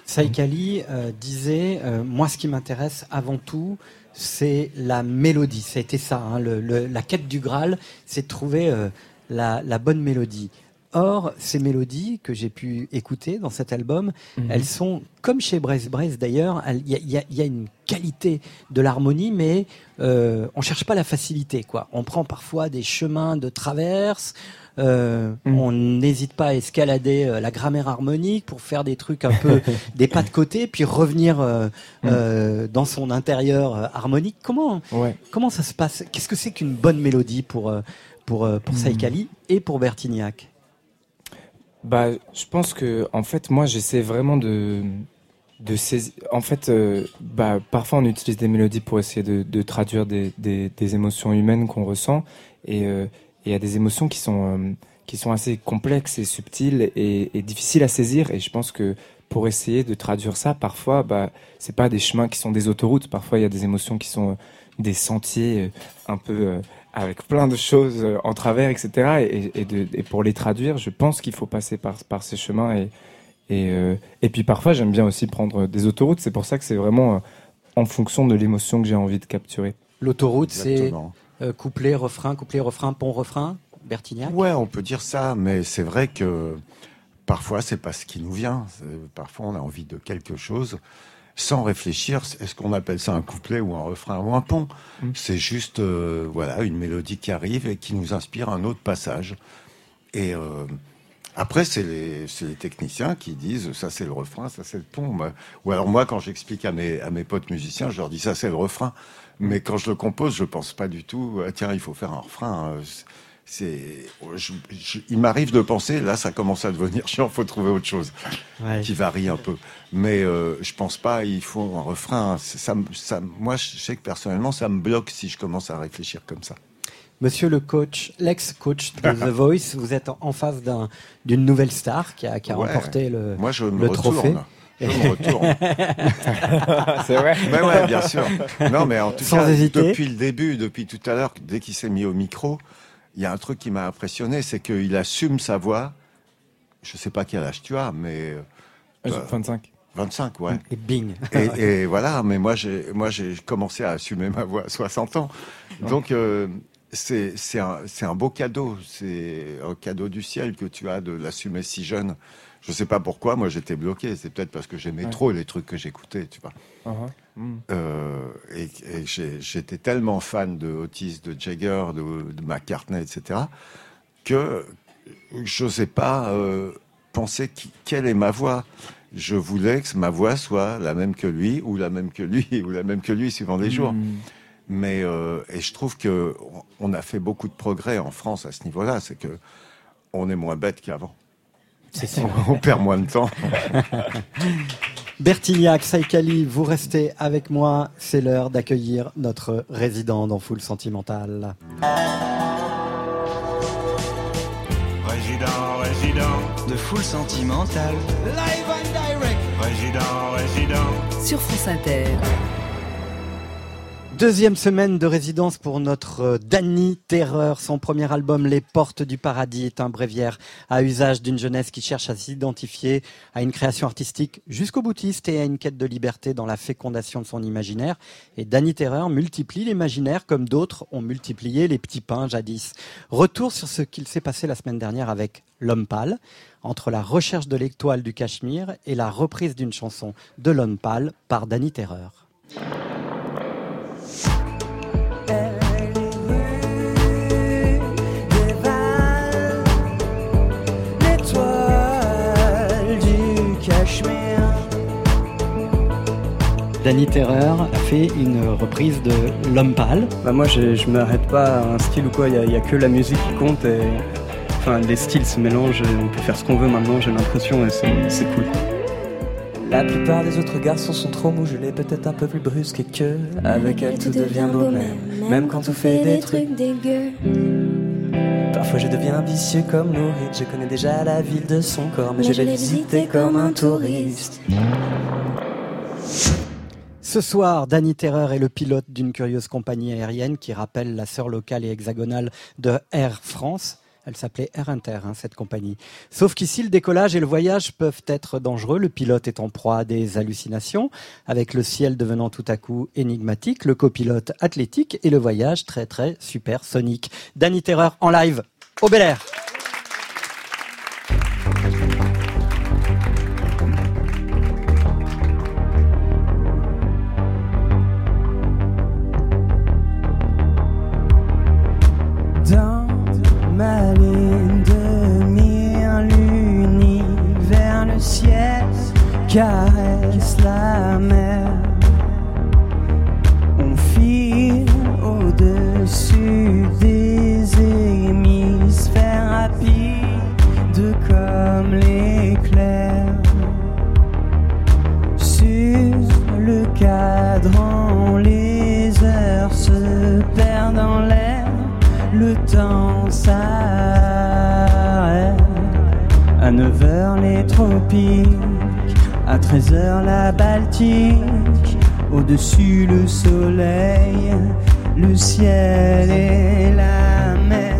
Saïkali euh, disait euh, Moi, ce qui m'intéresse avant tout, c'est la mélodie. Ça, hein, le- le- la quête du Graal, c'est de trouver euh, la, la bonne mélodie. Or, ces mélodies que j'ai pu écouter dans cet album, Mhm. elles sont, comme chez Braise Braise d'ailleurs, il y a, y a- y a une qualité de l'harmonie, mais euh, on cherche pas la facilité. quoi. On prend parfois des chemins de traverse, euh, Mhm. on n'hésite pas à escalader euh, la grammaire harmonique pour faire des trucs un peu des pas de côté, puis revenir euh, euh, dans son intérieur harmonique. Comment, Ouais. comment ça se passe? Qu'est-ce que c'est qu'une bonne mélodie pour, pour, pour Mhm. Saïkali et pour Bertignac? Bah, je pense que, en fait, moi, j'essaie vraiment de, de saisir. En fait, euh, bah, parfois, on utilise des mélodies pour essayer de, de traduire des, des, des émotions humaines qu'on ressent. Et euh, et il y a des émotions qui sont, euh, qui sont assez complexes et subtiles et, et difficiles à saisir. Et je pense que pour essayer de traduire ça, parfois, bah, c'est pas des chemins qui sont des autoroutes. Parfois, il y a des émotions qui sont euh, des sentiers euh, un peu euh, avec plein de choses euh, en travers, etc. Et, et, de, et pour les traduire, je pense qu'il faut passer par, par ces chemins. Et, et, euh, et puis parfois, j'aime bien aussi prendre des autoroutes. C'est pour ça que c'est vraiment en fonction de l'émotion que j'ai envie de capturer. L'autoroute, c'est. Euh, couplet, refrain, couplet, refrain, pont, refrain, Bertignac? Ouais, on peut dire ça, mais c'est vrai que parfois c'est pas ce qui nous vient. Parfois on a envie de quelque chose sans réfléchir. Est-ce qu'on appelle ça un couplet ou un refrain ou un pont? C'est juste euh, voilà une mélodie qui arrive et qui nous inspire un autre passage. Et euh, après c'est les, techniciens qui disent ça c'est le refrain, ça c'est le pont. Ou alors moi quand j'explique à mes à mes potes musiciens, je leur dis ça c'est le refrain. Mais quand je le compose, je pense pas du tout. ah, tiens, il faut faire un refrain. euh, c'est, je- je- il m'arrive de penser, là, ça commence à devenir chiant, faut trouver autre chose Ouais. qui varie un peu. Mais euh, je pense pas, il faut un refrain. Ça, ça, moi, je sais que personnellement, ça me bloque si je commence à réfléchir comme ça. Monsieur le coach, l'ex-coach de The Voice, vous êtes en- en face d'un- d'une nouvelle star qui a, qui a Ouais. remporté le, Moi, je me le retourne. trophée. Je me retourne. C'est vrai Mais ouais, bien sûr. Non, mais en tout Sans cas, hésiter. depuis le début, depuis tout à l'heure, dès qu'il s'est mis au micro, il y a un truc qui m'a impressionné, c'est qu'il assume sa voix. Je sais pas quel âge tu as, mais Euh, euh, 25. 25, ouais. Et bing. Et, et voilà, mais moi j'ai moi j'ai commencé à assumer ma voix à 60 ans. Donc euh, c'est c'est un c'est un beau cadeau, c'est un cadeau du ciel que tu as de l'assumer si jeune. Je sais pas pourquoi, moi j'étais bloqué. C'est peut-être parce que j'aimais Ouais. trop les trucs que j'écoutais, tu vois. Uh-huh. Mm. Euh, et j'étais tellement fan de Otis, de Jagger, de, de McCartney, etc., que je sais pas euh, penser qui, quelle est ma voix. Je voulais que ma voix soit la même que lui, ou la même que lui, ou la même que lui, suivant les jours. Mm. Mais euh, et je trouve que on a fait beaucoup de progrès en France à ce niveau-là. C'est que on est moins bête qu'avant. C'est sûr. on perd moins de temps. Bertignac, Saïkali, vous restez avec moi. C'est l'heure d'accueillir notre résident dans Full Sentimental. Résident, résident. De full sentimental. Live and direct. Résident, résident. Sur France Inter. Deuxième semaine de résidence pour notre euh, Danny Terreur. Son premier album, Les Portes du Paradis, est un bréviaire à usage d'une jeunesse qui cherche à s'identifier à une création artistique jusqu'au boutiste et à une quête de liberté dans la fécondation de son imaginaire. Et Danny Terreur multiplie l'imaginaire comme d'autres ont multiplié les petits pains jadis. Retour sur ce qu'il s'est passé la semaine dernière avec L'Homme Pâle, entre la recherche de l'étoile du Cachemire et la reprise d'une chanson de L'Homme Pâle par Danny Terreur. Danny Terreur a fait une reprise de L'Homme Pâle. Bah moi je, je m'arrête pas à un style ou quoi, il y, a- a que la musique qui compte et enfin les styles se mélangent et on peut faire ce qu'on veut maintenant j'ai l'impression et c'est c'est cool. La plupart des autres garçons sont trop mous, je l'ai peut-être un peu plus brusque et que avec elle tout devient beau même, même quand on fait des trucs dégueux. Parfois je deviens vicieux comme Nourrit, je connais déjà la ville de son corps, mais, je vais visiter comme un touriste. Ce soir, Danny Terreur est le pilote d'une curieuse compagnie aérienne qui rappelle la sœur locale et hexagonale de Air France. Elle s'appelait Air Inter, hein, cette compagnie. Sauf qu'ici, le décollage et le voyage peuvent être dangereux. Le pilote est en proie à des hallucinations, avec le ciel devenant tout à coup énigmatique, le copilote athlétique et le voyage très très supersonique. Danny Terreur en live au Bel Air. tropique, à 13h la Baltique, au-dessus le soleil, le ciel et la mer.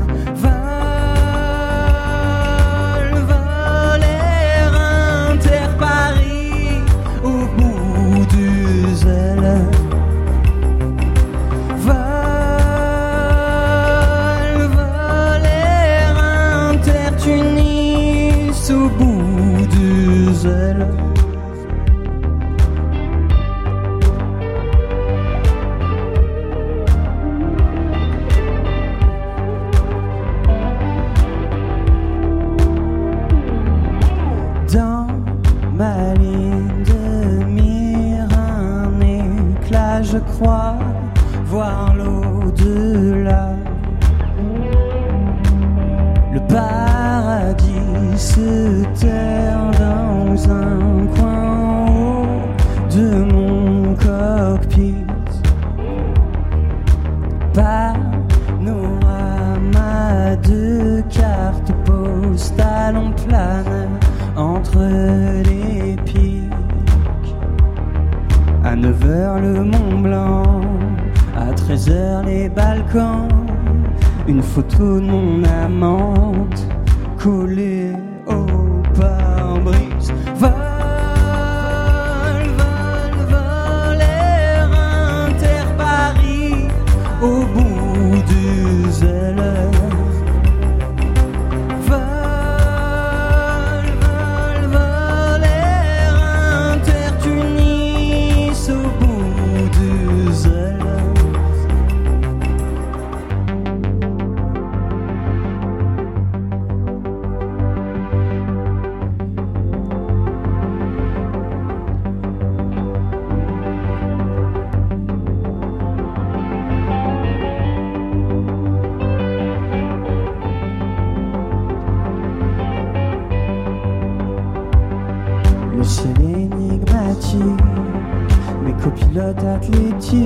athlétique,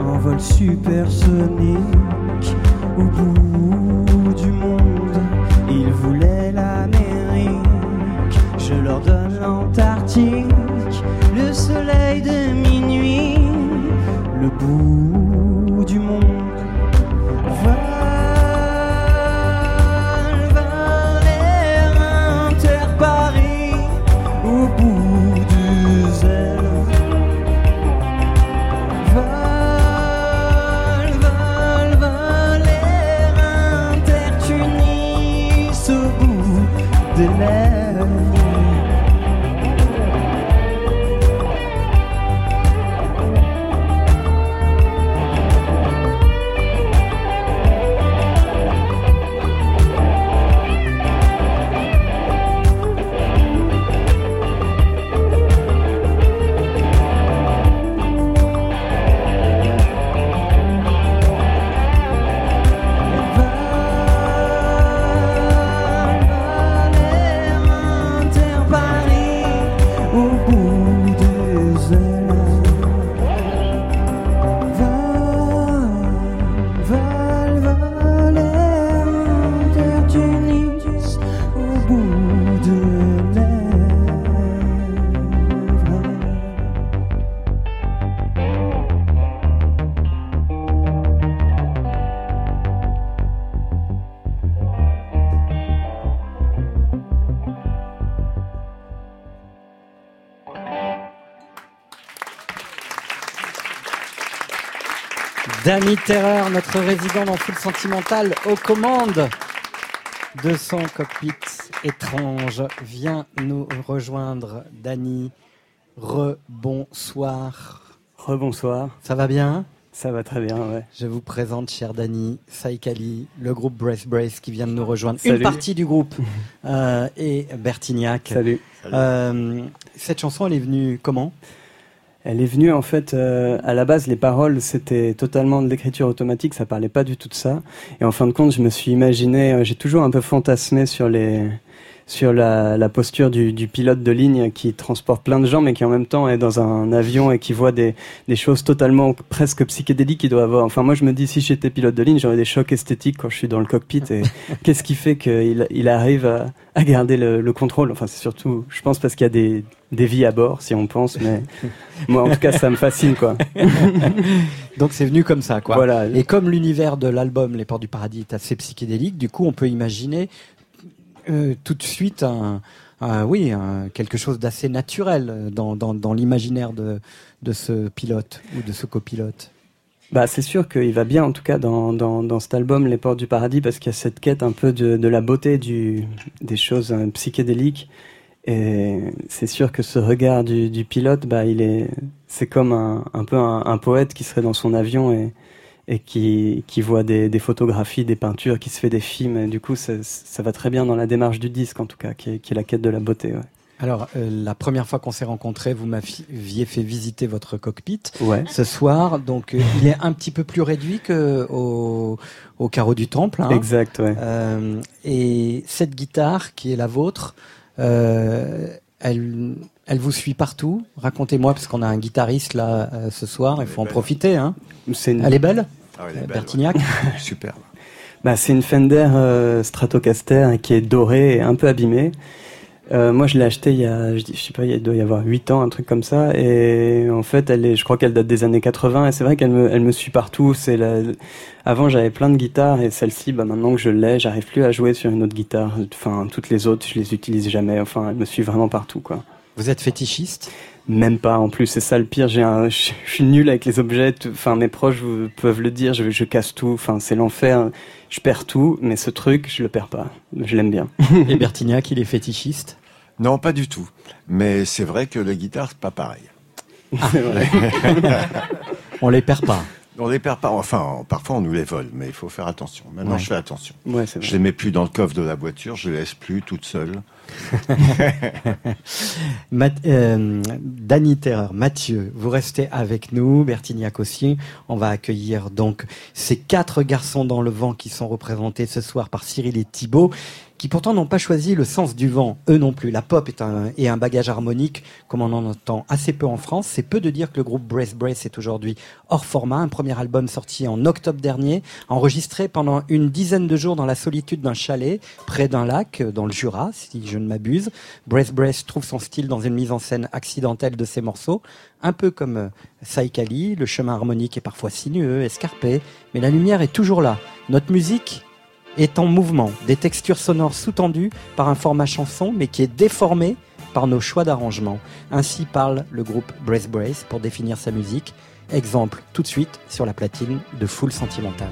en vol supersonique, au bout Jérémy Terreur, notre résident dans Foule Sentimentale, aux commandes de son cockpit étrange, vient nous rejoindre. Dany, rebonsoir. Rebonsoir. Ça va bien? Ça va très bien, ouais. Je vous présente, cher Dany, Saïkali, le groupe Brace Brace qui vient de nous rejoindre. Salut. Une partie du groupe euh, et Bertignac. Salut. Euh, cette chanson, elle est venue comment? Elle est venue en fait euh, à la base les paroles c'était totalement de l'écriture automatique, ça parlait pas du tout de ça. Et en fin de compte, je me suis imaginé, euh, j'ai toujours un peu fantasmé sur les sur la, posture du, pilote de ligne qui transporte plein de gens mais qui en même temps est dans un avion et qui voit des, choses totalement presque psychédéliques qu'il doit avoir. Enfin moi je me dis si j'étais pilote de ligne j'aurais des chocs esthétiques quand je suis dans le cockpit et qu'est-ce qui fait qu'il arrive à, garder le, le contrôle? Enfin c'est surtout je pense parce qu'il y a des des vies à bord, si on pense, mais moi, en tout cas, ça me fascine, quoi. Donc c'est venu comme ça, quoi. Voilà. Et comme l'univers de l'album Les Portes du Paradis est assez psychédélique, du coup, on peut imaginer euh, tout de suite un, un- oui, un- quelque chose d'assez naturel euh, dans, dans, dans l'imaginaire de, de ce pilote ou de ce copilote. Bah, c'est sûr qu'il va bien, en tout cas, dans, dans, dans cet album, Les Portes du Paradis, parce qu'il y a cette quête un peu de, de la beauté du, des choses euh, psychédéliques. Et c'est sûr que ce regard du, du pilote, bah, il est, c'est comme un, un peu un, un poète qui serait dans son avion et, et qui, qui voit des, des photographies, des peintures, qui se fait des films. Et du coup, ça, ça va très bien dans la démarche du disque, en tout cas, qui est, qui est la quête de la beauté. Ouais. Alors, euh, la première fois qu'on s'est rencontrés, vous m'aviez fait visiter votre cockpit Ouais. ce soir. Donc, euh, il est un petit peu plus réduit que au, au carreau du temple. hein. Exact, ouais. Euh, et cette guitare qui est la vôtre, elle, elle vous suit partout. Racontez-moi, parce qu'on a un guitariste là euh, ce soir. Il faut en profiter. Hein. Une- Elle est belle, Ah, elle est Euh, belle, Bertignac. Superbe. Bah, c'est une Fender euh, Stratocaster qui est dorée et un peu abîmée. Euh, moi, je l'ai acheté il y a, je, sais pas, il doit y avoir 8 ans, un truc comme ça. Et en fait, elle est, je crois qu'elle date des années 80. Et c'est vrai qu'elle me, elle me suit partout. C'est la, avant, j'avais plein de guitares et celle-ci, bah, maintenant que je l'ai, j'arrive plus à jouer sur une autre guitare. Enfin, toutes les autres, je les utilise jamais. Enfin, elle me suit vraiment partout, quoi. Vous êtes fétichiste? Même pas, en plus, c'est ça le pire. J'ai un, je, suis nul avec les objets. Enfin, mes proches peuvent le dire. Je, je casse tout. Enfin, c'est l'enfer. Je perds tout, mais ce truc, je le perds pas. Je l'aime bien. Et Bertignac, il est fétichiste? Non, pas du tout. Mais c'est vrai que la guitare, c'est pas pareil. C'est vrai. On les perd pas. On les perd pas. Enfin, parfois on nous les vole, mais il faut faire attention. Maintenant, Ouais. je fais attention. Ouais, je les mets plus dans le coffre de la voiture, je les laisse plus toutes seules. Euh, Dany Terreur, Mathieu, vous restez avec nous, Bertignac aussi. On va accueillir donc ces quatre garçons dans le vent qui sont représentés ce soir par Cyril et Thibaut, qui pourtant n'ont pas choisi le sens du vent, eux non plus. La pop est un, est un bagage harmonique, comme on en entend assez peu en France. C'est peu de dire que le groupe Brace Brace est aujourd'hui hors format. Un premier album sorti en octobre dernier, enregistré pendant une dizaine de jours dans la solitude d'un chalet, près d'un lac, dans le Jura, si je ne m'abuse. Brace Brace trouve son style dans une mise en scène accidentelle de ses morceaux, un peu comme euh, Saïkali, le chemin harmonique est parfois sinueux, escarpé, mais la lumière est toujours là. Notre musique est en mouvement, des textures sonores sous-tendues par un format chanson, mais qui est déformé par nos choix d'arrangement. Ainsi parle le groupe Brace Brace pour définir sa musique. Exemple tout de suite sur la platine de Full Sentimental.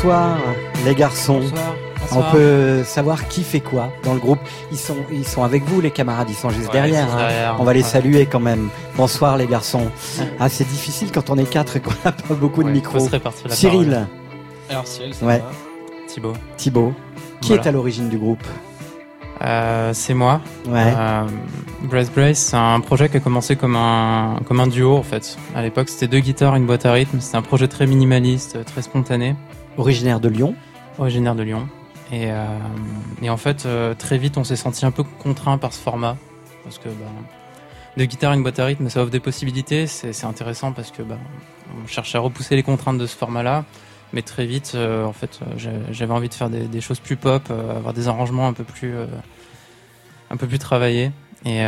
Bonsoir les garçons. Bonsoir. On peut savoir qui fait quoi dans le groupe. Ils sont, ils sont avec vous les camarades, ils sont juste Ouais, derrière. hein. derrière. On va les saluer quand même. Bonsoir les garçons. Ah c'est difficile quand on est quatre et qu'on n'a pas beaucoup de micros. Cyril. parole. Alors, Cyril, c'est ouais. Thibaut. Thibaut. Qui Voilà. est à l'origine du groupe Euh, c'est moi. Ouais. Euh, Brace Brace, c'est un projet qui a commencé comme un, comme un duo en fait. À l'époque, c'était deux guitares, une boîte à rythme. C'était un projet très minimaliste, très spontané. Originaire de Lyon. Originaire de Lyon. Et, euh, et en fait, euh, très vite, on s'est senti un peu contraint par ce format. Parce que bah, deux guitares, une boîte à rythme, ça offre des possibilités. C'est intéressant parce que bah, on cherche à repousser les contraintes de ce format-là. Mais très vite, euh, en fait, j'avais envie de faire des, choses plus pop, avoir des arrangements un peu plus, un peu plus travaillés. Et,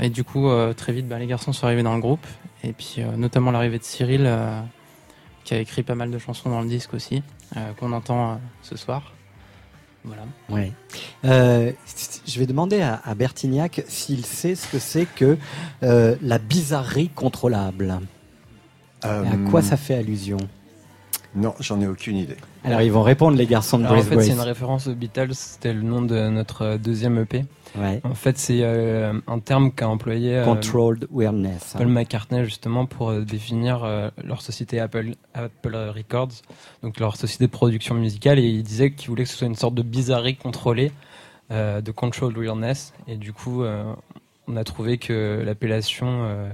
et du coup, très vite, bah, les garçons sont arrivés dans le groupe. Et puis, notamment l'arrivée de Cyril, qui a écrit pas mal de chansons dans le disque aussi, qu'on entend euh, ce soir. Voilà. Ouais. Euh, je vais demander à, à Bertignac s'il sait ce que c'est que euh, la bizarrerie contrôlable. Euh, Et à quoi ça fait allusion? Non, j'en ai aucune idée. Alors ils vont répondre les garçons de Alors, en fait, c'est une référence aux Beatles, c'était le nom de notre euh, deuxième EP. Ouais. En fait, c'est euh, un terme qu'a employé euh, Controlled weirdness. Paul hein. McCartney justement pour euh, définir leur société Apple, Apple Records, donc leur société de production musicale, et il disait qu'il voulait que ce soit une sorte de bizarrerie contrôlée, de controlled weirdness, et du coup, on a trouvé que l'appellation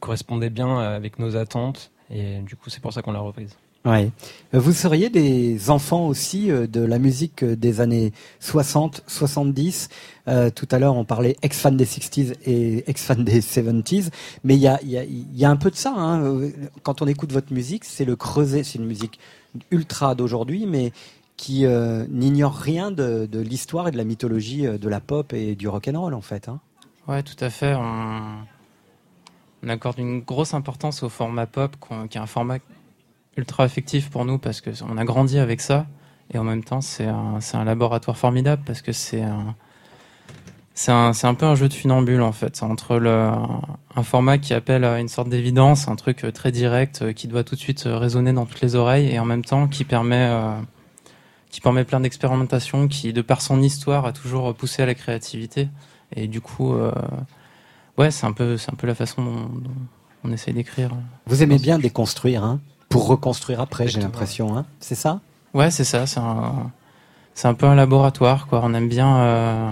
correspondait bien avec nos attentes, et du coup, c'est pour ça qu'on l'a reprise. Ouais. Euh, Vous seriez des enfants aussi euh, de la musique euh, des années 60, 70. Euh, tout à l'heure, on parlait ex-fan des 60s et ex-fan des 70s. Mais il y a, un peu de ça. Hein. Quand on écoute votre musique, c'est le creuset. C'est une musique ultra d'aujourd'hui, mais qui n'ignore rien de, l'histoire et de la mythologie de la pop et du rock and roll en fait. Hein. Ouais, tout à fait. On, accorde une grosse importance au format pop, qui est un format ultra affectif pour nous parce que on a grandi avec ça. Et en même temps c'est un, c'est un laboratoire formidable parce que c'est un c'est un, c'est un peu un jeu de funambule en fait, entre le, un format qui appelle à une sorte d'évidence, un truc euh, très direct euh, qui doit tout de suite euh, résonner dans toutes les oreilles et en même temps qui permet euh, qui permet plein d'expérimentations, qui de par son histoire a toujours poussé à la créativité. Et du coup euh, ouais c'est un peu c'est un peu la façon dont, dont on essaie d'écrire. Vous aimez bien déconstruire, hein, pour reconstruire après, j'ai l'impression. Hein. C'est ça? Ouais, c'est ça. C'est un, c'est un peu un laboratoire, quoi. On aime bien, euh,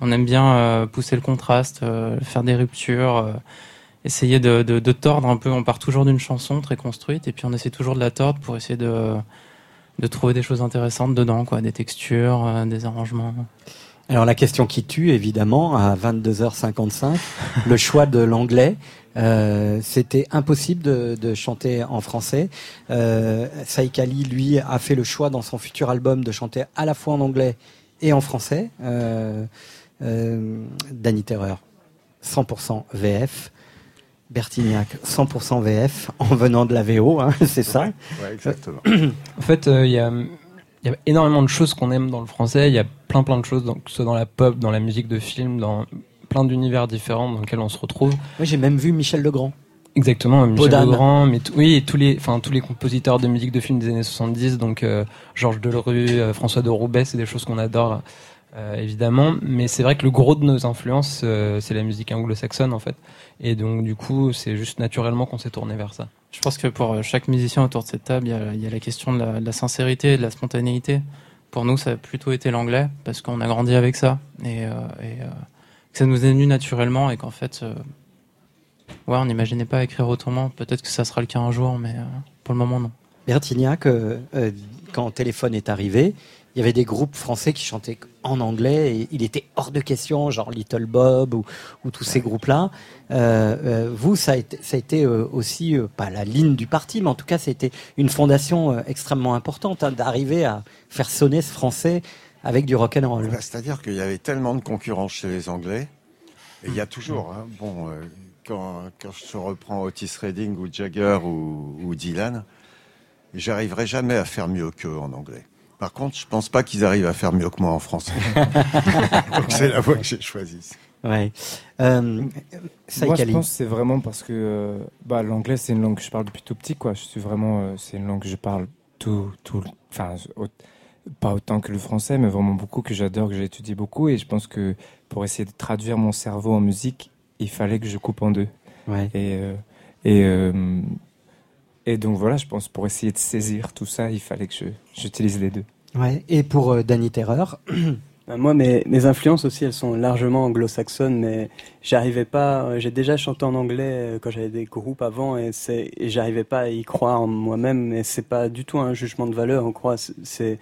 on aime bien euh, pousser le contraste, euh, faire des ruptures, essayer de, de, de tordre un peu. On part toujours d'une chanson très construite et puis on essaie toujours de la tordre pour essayer de, de trouver des choses intéressantes dedans, quoi. Des textures, des arrangements. Alors la question qui tue, évidemment, à 22h55, le choix de l'anglais. Euh, C'était impossible de, de chanter en français. Euh, Saïk Ali, lui, a fait le choix dans son futur album de chanter à la fois en anglais et en français. Euh, euh, Danny Terreur, 100% VF. Bertignac, 100% VF, en venant de la VO, hein, c'est ça Ouais, exactement. En fait, euh, il y, a, il y a énormément de choses qu'on aime dans le français. Il y a plein plein de choses, donc, que ce soit dans la pop, dans la musique de film, dans plein d'univers différents dans lesquels on se retrouve. Oui, j'ai même vu Michel Legrand. Exactement, Michel. Legrand, mais oui, et tous les, enfin tous les compositeurs de musique de film des années 70, donc euh, Georges Delerue, euh, François de Roubaix, c'est des choses qu'on adore euh, évidemment. Mais c'est vrai que le gros de nos influences, euh, c'est la musique anglo-saxonne en fait, et donc du coup, c'est juste naturellement qu'on s'est tourné vers ça. Je pense que pour chaque musicien autour de cette table, il y a, il y a la question de la, de la sincérité et de la spontanéité. Pour nous, ça a plutôt été l'anglais, parce qu'on a grandi avec ça, et, euh, et, euh, que ça nous est venu naturellement, et qu'en fait, euh, Ouais, on n'imaginait pas écrire autrement. Peut-être que ça sera le cas un jour, mais euh, pour le moment, non. Bertignac, euh, quand Téléphone est arrivé, il y avait des groupes français qui chantaient en anglais et il était hors de question, genre Little Bob ou, ou tous ces groupes-là. Euh, vous, ça a été, ça a été aussi, pas la ligne du parti, mais en tout cas, ça a été une fondation extrêmement importante hein, d'arriver à faire sonner ce français avec du rock and roll. Bah, C'est-à-dire qu'il y avait tellement de concurrence chez les Anglais, et il y a toujours, hein, bon, euh, quand, quand je reprends Otis Redding ou Jagger ou, ou Dylan, j'arriverai jamais à faire mieux qu'eux en anglais. Par contre, je pense pas qu'ils arrivent à faire mieux que moi en français. Donc c'est la voie que j'ai choisie. Ouais. Euh, Moi, je pense c'est vraiment parce que euh, bah, l'anglais, c'est une langue que je parle depuis tout petit. Quoi. Je suis vraiment, euh, c'est une langue que je parle tout, tout, enfin, pas autant que le français, mais vraiment beaucoup, que j'adore, que j'ai étudié beaucoup. Et je pense que pour essayer de traduire mon cerveau en musique, il fallait que je coupe en deux. Ouais. Et, euh, et, euh, et donc voilà, je pense pour essayer de saisir tout ça, il fallait que je, j'utilise les deux. Ouais. Et pour euh, Danny Terreur, Bah, Moi, mes, mes influences aussi, elles sont largement anglo-saxonnes, mais j'arrivais pas. euh, J'ai déjà chanté en anglais quand j'avais des groupes avant, et et j'arrivais pas à y croire en moi-même. Et c'est pas du tout un jugement de valeur, on croit. C'est-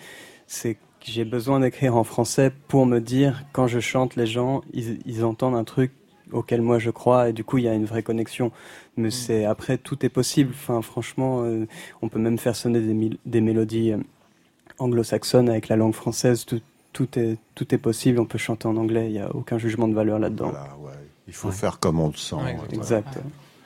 C'est, que j'ai besoin d'écrire en français pour me dire quand je chante, les gens, ils, ils entendent un truc auquel moi je crois, et du coup il y a une vraie connexion. Mais c'est après tout est possible. Enfin, franchement, euh, on peut même faire sonner des, mélodies. euh, anglo-saxonne avec la langue française, tout, tout, est, tout est possible, on peut chanter en anglais, il n'y a aucun jugement de valeur là-dedans. Il faut faire comme on le sent. Ouais, exact.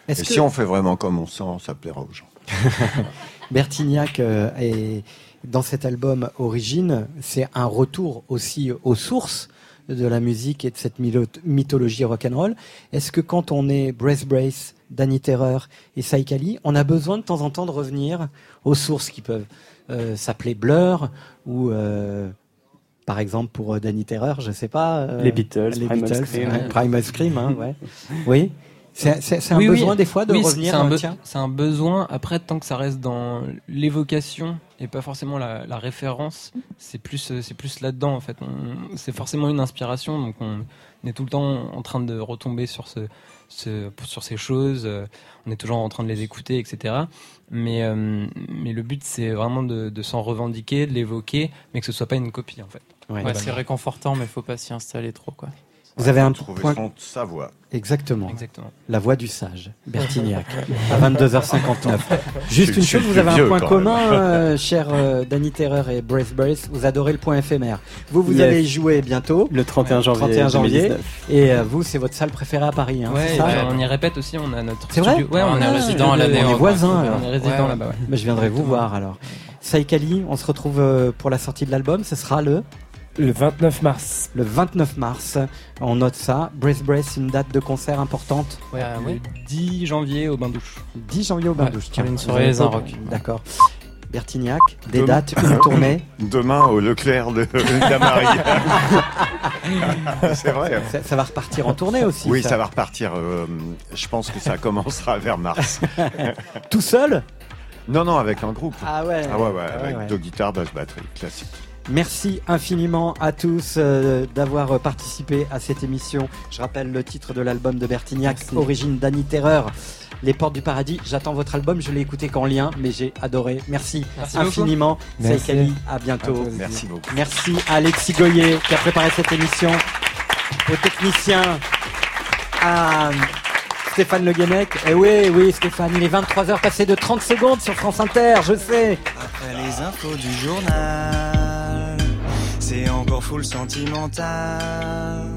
Et si on fait vraiment comme on sent, ça plaira aux gens. Bertignac euh, est dans cet album Origine, c'est un retour aussi aux sources de la musique et de cette mythologie rock'n'roll. Est-ce que quand on est Brace Brace, Danny Terreur et Saïkali, on a besoin de temps en temps de revenir aux sources qui peuvent euh, s'appeler Blur ou euh, par exemple pour euh, Danny Terreur, je sais pas. euh, Les Beatles, les Primal Beatles, Scream. ouais, Primal Scream, hein, ouais. Oui. C'est un Oui, oui. besoin des fois de Oui, revenir. C'est un, c'est un besoin. Après, tant que ça reste dans l'évocation et pas forcément la, la référence, c'est plus, euh, c'est plus là-dedans en fait. On- C'est forcément une inspiration, donc on, on est tout le temps en train de retomber sur ce, ce- sur ces choses. euh, On est toujours en train de les écouter, etc. Mais, euh, mais le but, c'est vraiment de, de s'en revendiquer, de l'évoquer, mais que ce soit pas une copie en fait. Ouais. Ouais, c'est réconfortant, mais faut pas s'y installer trop, quoi. Vous avez un Trouver point. son- sa voix. Exactement. Exactement. La voix du sage, Bertignac, à 22h59. Juste Je- une chose, vous avez un point commun, euh, cher euh, Danny Terreur et Brace Brace. Vous adorez le point éphémère. Vous, vous Yes. allez y jouer bientôt. Le 31 janvier 31 janvier. 2019. Et euh, vous, c'est votre salle préférée à Paris. Hein, Ouais, ça puis on y répète aussi, on a notre C'est vrai. Ouais, on est Ah, résident à l'année. On est voisins. alors. On est résident Ouais, là-bas, ouais. Mais je viendrai vous voir alors. Saïkali, on se retrouve euh, pour la sortie de l'album. Ce sera le Le 29 mars. le 29 mars. On note ça. Brace Brace, une date de concert importante. Ouais, Bah, le 10 janvier au Bain Douche. 10 janvier au Bain Ouais, une soirée Un Rock. D'accord. Bertignac, des Demain- dates, une tournée. Demain au Leclerc de Damary. c'est vrai. Ça, ça va repartir en tournée aussi. Oui, ça va repartir. euh, je pense que ça commencera vers mars. Tout seul? Non, non, avec un groupe. Ah ouais. Ah ouais, ouais, Ah avec ouais. deux guitares, basse, batterie, classique. Merci infiniment à tous euh, d'avoir participé à cette émission. Je rappelle le titre de l'album de Bertignac, Merci. Origine Danny Terreur. Les portes du paradis. J'attends votre album. Je l'ai écouté qu'en lien, mais j'ai adoré. Merci, infiniment. Merci. Saïkali, à bientôt. Merci beaucoup. Merci à Alexis Goyer qui a préparé cette émission, aux techniciens, à Stéphane Le Guenec. Et oui, oui, Stéphane, il est 23h passé de 30 secondes sur France Inter, je sais. Après les infos du journal, c'est encore full sentimental.